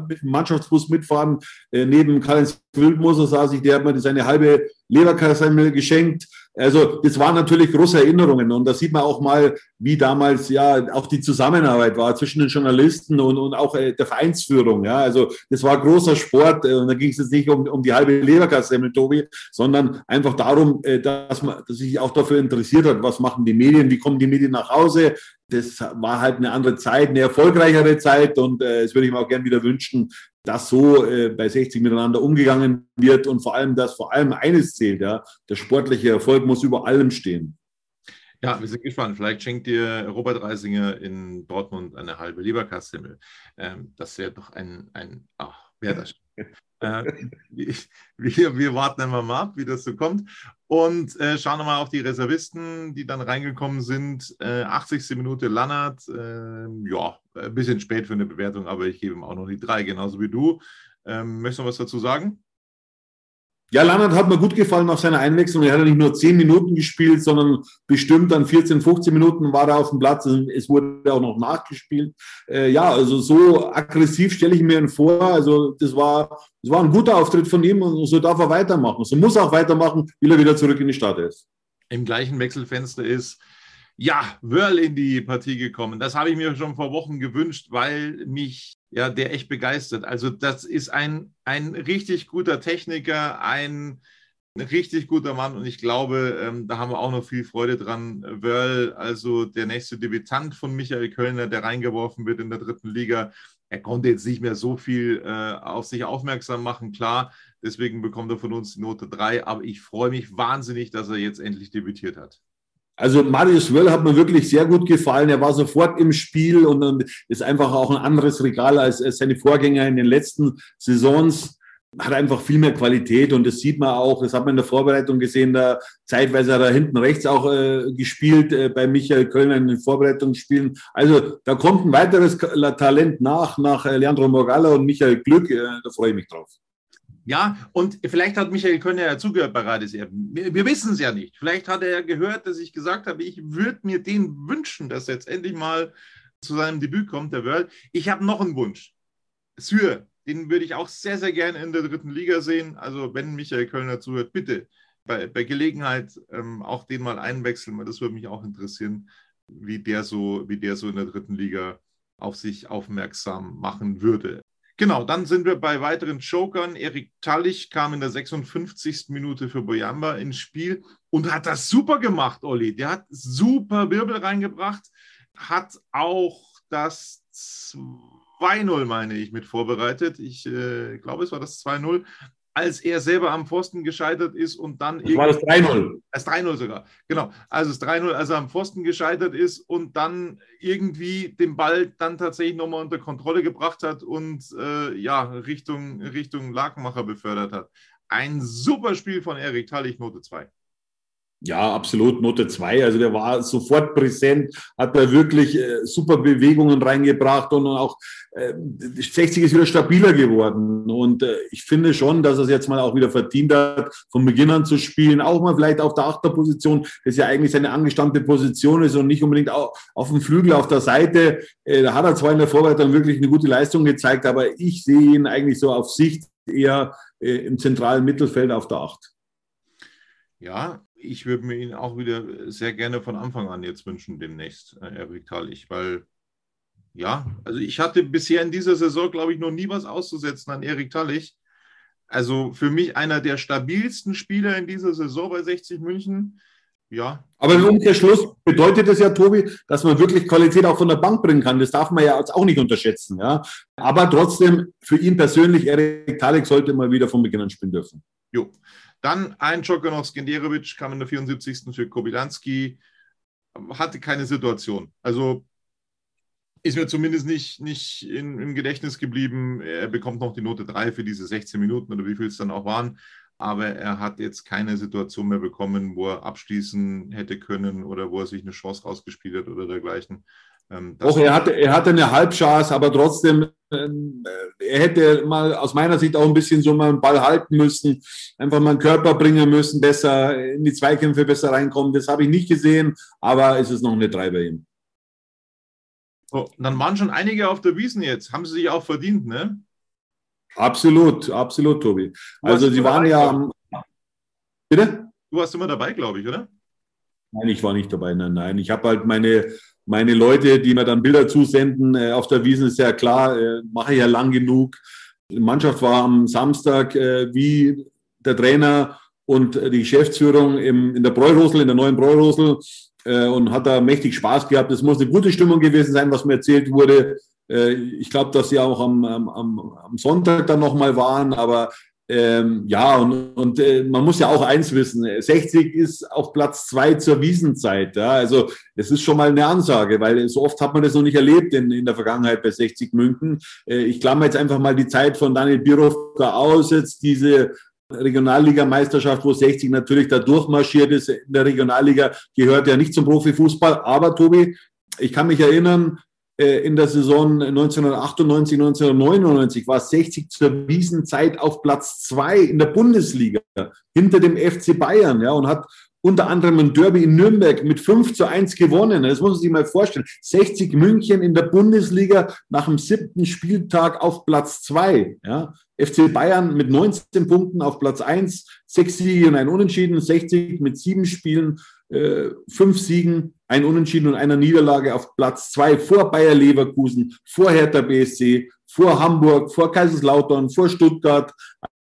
mit dem Mannschaftsbus mitfahren. neben Karl-Heinz Wildmoser saß ich, der hat mir seine halbe Leberkassemmel geschenkt. Also das waren natürlich große Erinnerungen und da sieht man auch mal, wie damals ja auch die Zusammenarbeit war zwischen den Journalisten und, und auch äh, der Vereinsführung. Ja, also das war großer Sport äh, und da ging es jetzt nicht um, um die halbe Leberkassemmel, Tobi, sondern einfach darum, äh, dass man dass sich auch dafür interessiert hat, was machen die Medien, wie kommen die Medien nach Hause. Das war halt eine andere Zeit, eine erfolgreichere Zeit und äh, das würde ich mir auch gern wieder wünschen, dass so äh, bei 60 miteinander umgegangen wird und vor allem, dass vor allem eines zählt, ja, der sportliche Erfolg muss über allem stehen. Ja, wir sind gespannt. Vielleicht schenkt dir Robert Reisinger in Dortmund eine halbe Leberkassemmel. Ähm, das wäre doch ein, ein ach, wäre das. äh, wir, wir, warten einmal mal ab, wie das so kommt. Und äh, schauen nochmal auf die Reservisten, die dann reingekommen sind. Äh, 80. Minute Lannert. Ähm, ja, ein bisschen spät für eine Bewertung, aber ich gebe ihm auch noch die drei, genauso wie du. Ähm, möchtest du was dazu sagen? Ja, Lannert hat mir gut gefallen nach seiner Einwechslung. Er hat ja nicht nur 10 Minuten gespielt, sondern bestimmt dann 14, 15 Minuten war er auf dem Platz. Es wurde auch noch nachgespielt. Äh, ja, also so aggressiv stelle ich mir ihn vor. Also das war, das war ein guter Auftritt von ihm und so darf er weitermachen. So muss er auch weitermachen, will er wieder zurück in die Stadt ist. Im gleichen Wechselfenster ist ja, Wörl in die Partie gekommen. Das habe ich mir schon vor Wochen gewünscht, weil mich ja der echt begeistert. Also das ist ein, ein richtig guter Techniker, ein richtig guter Mann und ich glaube, ähm, da haben wir auch noch viel Freude dran. Wörl, also der nächste Debütant von Michael Kölner, der reingeworfen wird in der dritten Liga. Er konnte jetzt nicht mehr so viel äh, auf sich aufmerksam machen, klar. Deswegen bekommt er von uns die Note 3. Aber ich freue mich wahnsinnig, dass er jetzt endlich debütiert hat. Also Marius Wöll hat mir wirklich sehr gut gefallen. Er war sofort im Spiel und ist einfach auch ein anderes Regal als seine Vorgänger in den letzten Saisons. Hat einfach viel mehr Qualität und das sieht man auch, das hat man in der Vorbereitung gesehen, da zeitweise hat er hinten rechts auch äh, gespielt äh, bei Michael Kölner in den Vorbereitungsspielen. Also da kommt ein weiteres Talent nach, nach äh, Leandro Morgalla und Michael Glück, äh, da freue ich mich drauf. Ja, und vielleicht hat Michael Könner ja zugehört bei Radis Erben. Wir, wir wissen es ja nicht. Vielleicht hat er ja gehört, dass ich gesagt habe, ich würde mir den wünschen, dass er jetzt endlich mal zu seinem Debüt kommt, der World. Ich habe noch einen Wunsch. Syr, den würde ich auch sehr, sehr gerne in der dritten Liga sehen. Also wenn Michael Kölner zuhört, bitte bei, bei Gelegenheit ähm, auch den mal einwechseln, weil das würde mich auch interessieren, wie der so, wie der so in der dritten Liga auf sich aufmerksam machen würde. Genau, dann sind wir bei weiteren Jokern. Erik Tallich kam in der 56. Minute für Boyamba ins Spiel und hat das super gemacht, Olli. Der hat super Wirbel reingebracht, hat auch das 2-0, meine ich, mit vorbereitet. Ich äh, glaube, es war das 2-0 als er selber am Pfosten gescheitert ist und dann. Das war das 3-0. Das 3-0 sogar, genau. Also das 3-0, als er am Pfosten gescheitert ist und dann irgendwie den Ball dann tatsächlich nochmal unter Kontrolle gebracht hat und äh, ja, Richtung, Richtung Lakenmacher befördert hat. Ein super Spiel von Erik Tallich, Note 2. Ja, absolut, Note 2. Also der war sofort präsent, hat da wirklich äh, super Bewegungen reingebracht und auch äh, 60 ist wieder stabiler geworden. Und äh, ich finde schon, dass er es jetzt mal auch wieder verdient hat, von Beginn an zu spielen, auch mal vielleicht auf der Achterposition, das ja eigentlich seine angestammte Position ist und nicht unbedingt auch auf dem Flügel auf der Seite. Äh, da hat er zwar in der Vorbereitung wirklich eine gute Leistung gezeigt, aber ich sehe ihn eigentlich so auf Sicht eher äh, im zentralen Mittelfeld auf der Acht. Ja, ich würde mir ihn auch wieder sehr gerne von Anfang an jetzt wünschen, demnächst, äh, Erik Tallich, weil ja, also ich hatte bisher in dieser Saison, glaube ich, noch nie was auszusetzen an Erik Tallich. Also für mich einer der stabilsten Spieler in dieser Saison bei 60 München. Ja. Aber im Umkehrschluss bedeutet das ja, Tobi, dass man wirklich Qualität auch von der Bank bringen kann. Das darf man ja jetzt auch nicht unterschätzen. Ja. Aber trotzdem, für ihn persönlich, Erik Talix sollte mal wieder von Beginn an spielen dürfen. Jo. Dann ein Joker noch, Skenderovic kam in der 74. für Kobilanski, hatte keine Situation. Also ist mir zumindest nicht, nicht in, im Gedächtnis geblieben. Er bekommt noch die Note 3 für diese 16 Minuten oder wie viel es dann auch waren. Aber er hat jetzt keine Situation mehr bekommen, wo er abschließen hätte können oder wo er sich eine Chance rausgespielt hat oder dergleichen. Ähm, Auch er hatte, er hatte eine Halbchance, aber trotzdem, ähm, er hätte mal aus meiner Sicht auch ein bisschen so mal einen Ball halten müssen, einfach mal einen Körper bringen müssen, besser in die Zweikämpfe besser reinkommen. Das habe ich nicht gesehen, aber es ist noch eine Drei bei ihm. Oh, dann waren schon einige auf der Wiesen jetzt. Haben sie sich auch verdient, ne? Absolut, absolut, Tobi. Also sie waren ja am. Bitte? Du warst immer dabei, glaube ich, oder? Nein, ich war nicht dabei. Nein, nein. Ich habe halt meine meine Leute, die mir dann Bilder zusenden äh, auf der Wiesen, ist ja klar, äh, mache ich ja lang genug. Die Mannschaft war am Samstag äh, wie der Trainer und die Geschäftsführung im, in der Bräurosel, in der neuen Bräurosel äh, und hat da mächtig Spaß gehabt. Es muss eine gute Stimmung gewesen sein, was mir erzählt wurde. Äh, ich glaube, dass sie auch am, am, am Sonntag dann nochmal waren, aber ähm, ja, und, und äh, man muss ja auch eins wissen, 60 ist auf Platz zwei zur Wiesenzeit. Ja? Also es ist schon mal eine Ansage, weil so oft hat man das noch nicht erlebt in, in der Vergangenheit bei 60 München. Äh, ich klammer jetzt einfach mal die Zeit von Daniel Birovka aus, jetzt diese Regionalliga-Meisterschaft, wo 60 natürlich da durchmarschiert ist. In der Regionalliga gehört ja nicht zum Profifußball. Aber Tobi, ich kann mich erinnern, in der Saison 1998, 1999 war 60 zur Wiesenzeit auf Platz zwei in der Bundesliga hinter dem FC Bayern, ja, und hat unter anderem ein Derby in Nürnberg mit 5 zu 1 gewonnen. Das muss man sich mal vorstellen. 60 München in der Bundesliga nach dem siebten Spieltag auf Platz zwei. Ja. FC Bayern mit 19 Punkten auf Platz eins, sechs Siege und ein Unentschieden, 60 mit sieben Spielen äh, fünf Siegen, ein Unentschieden und einer Niederlage auf Platz zwei vor Bayer Leverkusen, vor Hertha BSC, vor Hamburg, vor Kaiserslautern, vor Stuttgart.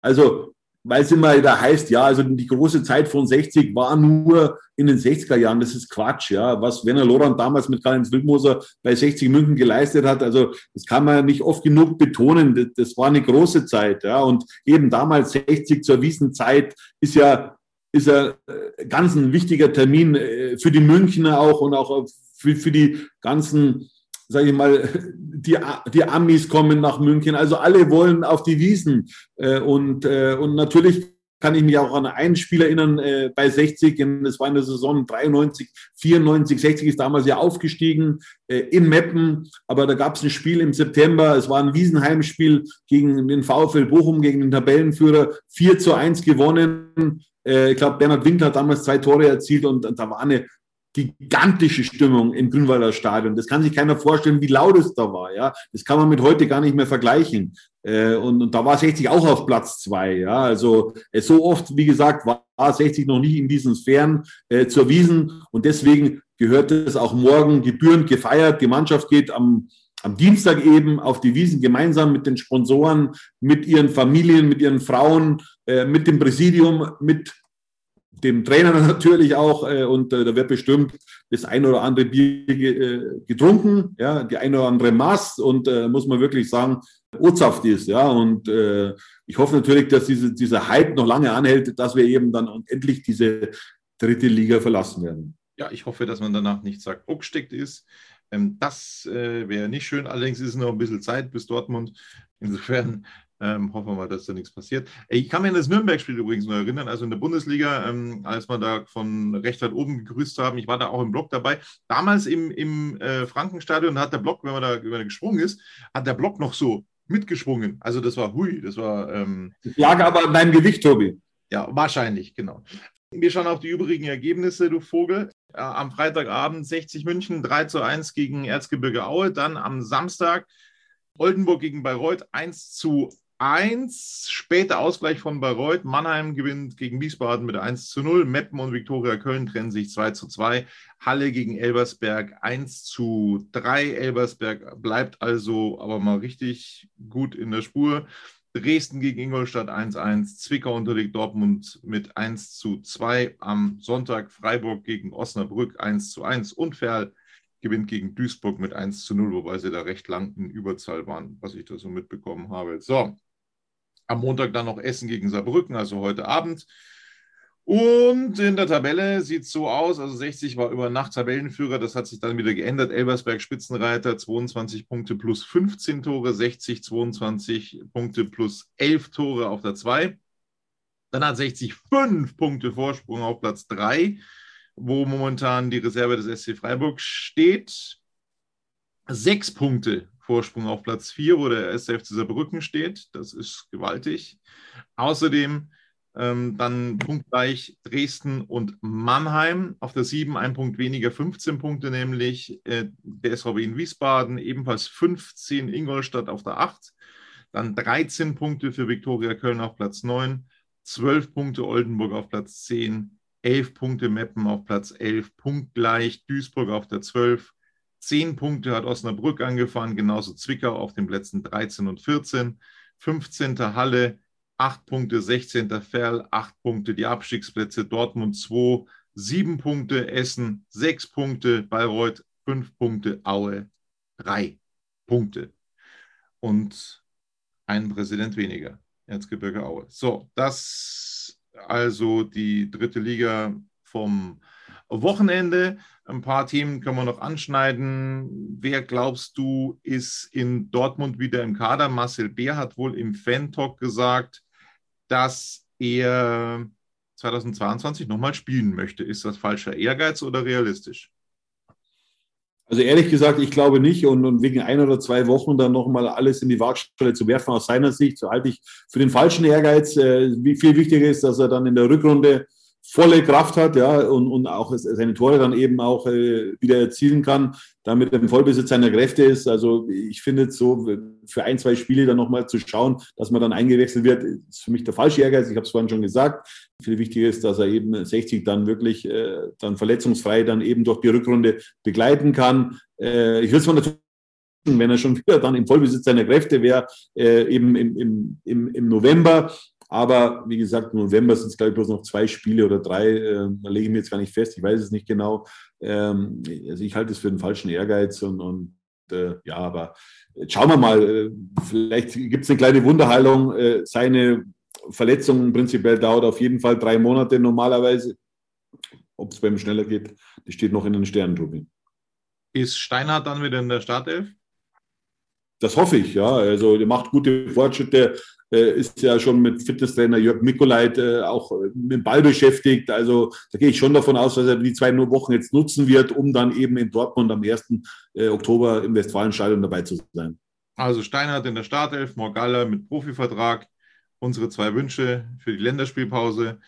Also, weil es immer da heißt, ja, also die große Zeit von 60 war nur in den 60er Jahren. Das ist Quatsch, ja. Was Werner Lorand damals mit Karl-Heinz Wildmoser bei 60 München geleistet hat, also das kann man nicht oft genug betonen. Das, das war eine große Zeit, ja. Und eben damals 60 zur Wiesenzeit ist ja ist er äh, ganz ein wichtiger Termin äh, für die Münchner auch und auch für, für die ganzen, sage ich mal, die, die Amis kommen nach München. Also alle wollen auf die Wiesen. Äh, und, und natürlich kann ich mich auch an einen Spieler erinnern bei 60, das war in der Saison 93, 94, 60 ist damals ja aufgestiegen in Meppen, aber da gab es ein Spiel im September, es war ein Wiesenheimspiel gegen den VfL Bochum, gegen den Tabellenführer, 4 zu 1 gewonnen äh, ich glaube, Bernhard Winkler hat damals zwei Tore erzielt und, und da war eine gigantische Stimmung im Grünwalder Stadion. Das kann sich keiner vorstellen, wie laut es da war. Ja, das kann man mit heute gar nicht mehr vergleichen. Äh, und, und da war 60 auch auf Platz zwei. Ja, also äh, so oft, wie gesagt, war 60 noch nie in diesen Sphären äh, zur Wiesen und deswegen gehört es auch morgen gebührend gefeiert. Die Mannschaft geht am am Dienstag eben auf die Wiesen gemeinsam mit den Sponsoren, mit ihren Familien, mit ihren Frauen, äh, mit dem Präsidium, mit dem Trainer natürlich auch äh, und äh, da wird bestimmt das ein oder andere Bier äh, getrunken, ja, die ein oder andere Maß und äh, muss man wirklich sagen, urzaft ist, ja, und äh, ich hoffe natürlich, dass diese, dieser Hype noch lange anhält, dass wir eben dann endlich diese dritte Liga verlassen werden. Ja, ich hoffe, dass man danach nicht sagt, abgesteckt ist. Ähm, das äh, wäre nicht schön, allerdings ist es noch ein bisschen Zeit bis Dortmund. Insofern ähm, hoffen wir mal, dass da nichts passiert. Ich kann mich an das Nürnberg-Spiel übrigens noch erinnern, also in der Bundesliga, ähm, als wir da von recht weit oben gegrüßt haben. Ich war da auch im Block dabei. Damals im, im äh, Frankenstadion hat der Block, wenn man da, wenn man gesprungen ist, hat der Block noch so mitgeschwungen. Also das war hui, das war. Ähm, lag aber an deinem Gewicht, Tobi. Ja, wahrscheinlich, genau. Wir schauen auf die übrigen Ergebnisse, du Vogel. Am Freitagabend 60 München 3 zu 1 gegen Erzgebirge Aue. Dann am Samstag Oldenburg gegen Bayreuth 1 zu 1. Später Ausgleich von Bayreuth. Mannheim gewinnt gegen Wiesbaden mit 1 zu 0. Meppen und Viktoria Köln trennen sich 2 zu 2. Halle gegen Elbersberg 1 zu 3. Elbersberg bleibt also aber mal richtig gut in der Spur. Dresden gegen Ingolstadt 1-1, Zwickau unterliegt Dortmund mit 1 zu 2. Am Sonntag Freiburg gegen Osnabrück 1 zu 1 und Ferl gewinnt gegen Duisburg mit 1 zu 0, wobei sie da recht lang in Überzahl waren, was ich da so mitbekommen habe. So, am Montag dann noch Essen gegen Saarbrücken, also heute Abend. Und in der Tabelle sieht es so aus, also 60 war über Nacht Tabellenführer, das hat sich dann wieder geändert. Elbersberg Spitzenreiter, 22 Punkte plus 15 Tore, 60 22 Punkte plus 11 Tore auf der 2. Dann hat 60 5 Punkte Vorsprung auf Platz 3, wo momentan die Reserve des SC Freiburg steht. Sechs Punkte Vorsprung auf Platz 4, wo der SC Saarbrücken steht. Das ist gewaltig. Außerdem ähm, dann punktgleich Dresden und Mannheim. Auf der 7 ein Punkt weniger, 15 Punkte, nämlich äh, der SVW in Wiesbaden, ebenfalls 15 Ingolstadt auf der 8. Dann 13 Punkte für Viktoria Köln auf Platz 9, 12 Punkte Oldenburg auf Platz 10, 11 Punkte Meppen auf Platz 11, punktgleich Duisburg auf der 12, 10 Punkte hat Osnabrück angefahren, genauso Zwickau auf den Plätzen 13 und 14, 15. Halle, 8 Punkte, 16. Ferl, 8 Punkte, die Abstiegsplätze Dortmund 2, 7 Punkte, Essen 6 Punkte, Bayreuth 5 Punkte, Aue 3 Punkte. Und ein Präsident weniger, Erzgebirge Aue. So, das also die dritte Liga vom Wochenende. Ein paar Themen können wir noch anschneiden. Wer glaubst du, ist in Dortmund wieder im Kader? Marcel Beer hat wohl im Fan-Talk gesagt, dass er 2022 nochmal spielen möchte. Ist das falscher Ehrgeiz oder realistisch? Also ehrlich gesagt, ich glaube nicht. Und, und wegen ein oder zwei Wochen dann nochmal alles in die Waagschale zu werfen, aus seiner Sicht, so halte ich für den falschen Ehrgeiz. Äh, viel wichtiger ist, dass er dann in der Rückrunde volle Kraft hat, ja, und, und auch seine Tore dann eben auch äh, wieder erzielen kann, damit er im Vollbesitz seiner Kräfte ist. Also ich finde so, für ein, zwei Spiele dann nochmal zu schauen, dass man dann eingewechselt wird, ist für mich der falsche Ehrgeiz. Ich habe es vorhin schon gesagt. Viel wichtiger ist, dass er eben 60 dann wirklich äh, dann verletzungsfrei dann eben durch die Rückrunde begleiten kann. Äh, ich würde es von der wenn er schon wieder dann im Vollbesitz seiner Kräfte wäre, äh, eben im, im, im, im November. Aber wie gesagt, im November sind es, glaube ich, bloß noch zwei Spiele oder drei. Äh, da lege ich mir jetzt gar nicht fest, ich weiß es nicht genau. Ähm, also ich halte es für einen falschen Ehrgeiz und, und äh, ja, aber schauen wir mal. Äh, vielleicht gibt es eine kleine Wunderheilung. Äh, seine Verletzung prinzipiell dauert auf jeden Fall drei Monate normalerweise. Ob es bei ihm schneller geht, das steht noch in den Sternen, Tobi. Ist Steinhardt dann wieder in der Startelf? Das hoffe ich, ja. Also der macht gute Fortschritte, ist ja schon mit Fitnesstrainer Jörg Mikolait äh, auch äh, mit Ball beschäftigt. Also da gehe ich schon davon aus, dass er die zwei Wochen jetzt nutzen wird, um dann eben in Dortmund am 1. Oktober im Westfalenstadion dabei zu sein. Also Steinhardt in der Startelf, Morgalla mit Profivertrag. Unsere zwei Wünsche für die Länderspielpause.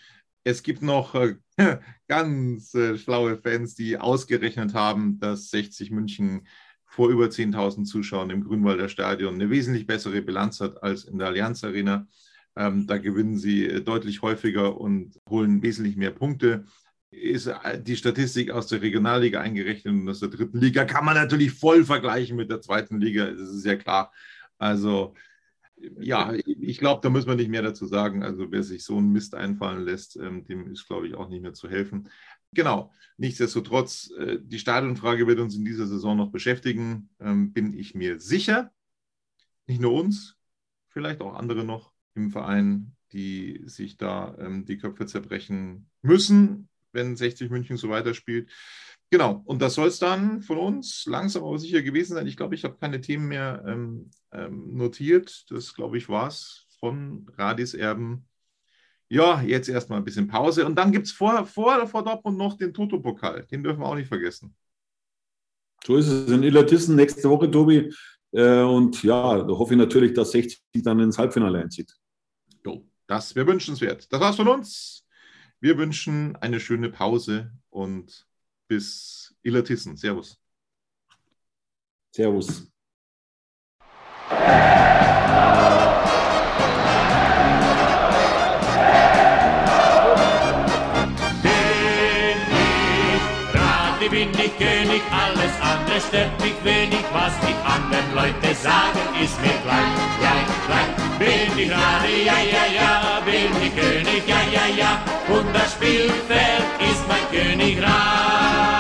Es gibt noch ganz äh, schlaue Fans, die ausgerechnet haben, dass 60 München vor über 10.000 Zuschauern im Grünwalder Stadion eine wesentlich bessere Bilanz hat als in der Allianz Arena. Ähm, da gewinnen sie äh, deutlich häufiger und holen wesentlich mehr Punkte. Ist äh, die Statistik aus der Regionalliga eingerechnet und aus der dritten Liga kann man natürlich voll vergleichen mit der zweiten Liga, das ist ja klar. Also ja, ich glaube, da muss man nicht mehr dazu sagen. Also wer sich so einen Mist einfallen lässt, ähm, dem ist, glaube ich, auch nicht mehr zu helfen. Genau, nichtsdestotrotz, äh, die Stadionfrage wird uns in dieser Saison noch beschäftigen, ähm, bin ich mir sicher. Nicht nur uns, vielleicht auch andere noch im Verein, die sich da ähm, die Köpfe zerbrechen müssen, wenn 60 München so weiterspielt. Genau, und das soll es dann von uns langsam aber sicher gewesen sein. Ich glaube, ich habe keine Themen mehr ähm, ähm, notiert. Das, glaube ich, war es von Radis Erben. Ja, jetzt erstmal ein bisschen Pause. Und dann gibt es vor, vor, vor Dortmund noch den Toto-Pokal. Den dürfen wir auch nicht vergessen. So ist es in Illertissen nächste Woche, Tobi. Äh, und ja, da hoffe ich natürlich, dass 60 dann ins Halbfinale einzieht. Jo, das wäre wünschenswert. Das war's von uns. Wir wünschen eine schöne Pause und bis Illertissen. Servus. Servus. Stört mich wenig, was die anderen Leute sagen, ist mir gleich, gleich, gleich. Bin ich gerade, ja, ja, ja, bin ich König, ja, ja, ja, und das Spielfeld ist mein Königreich.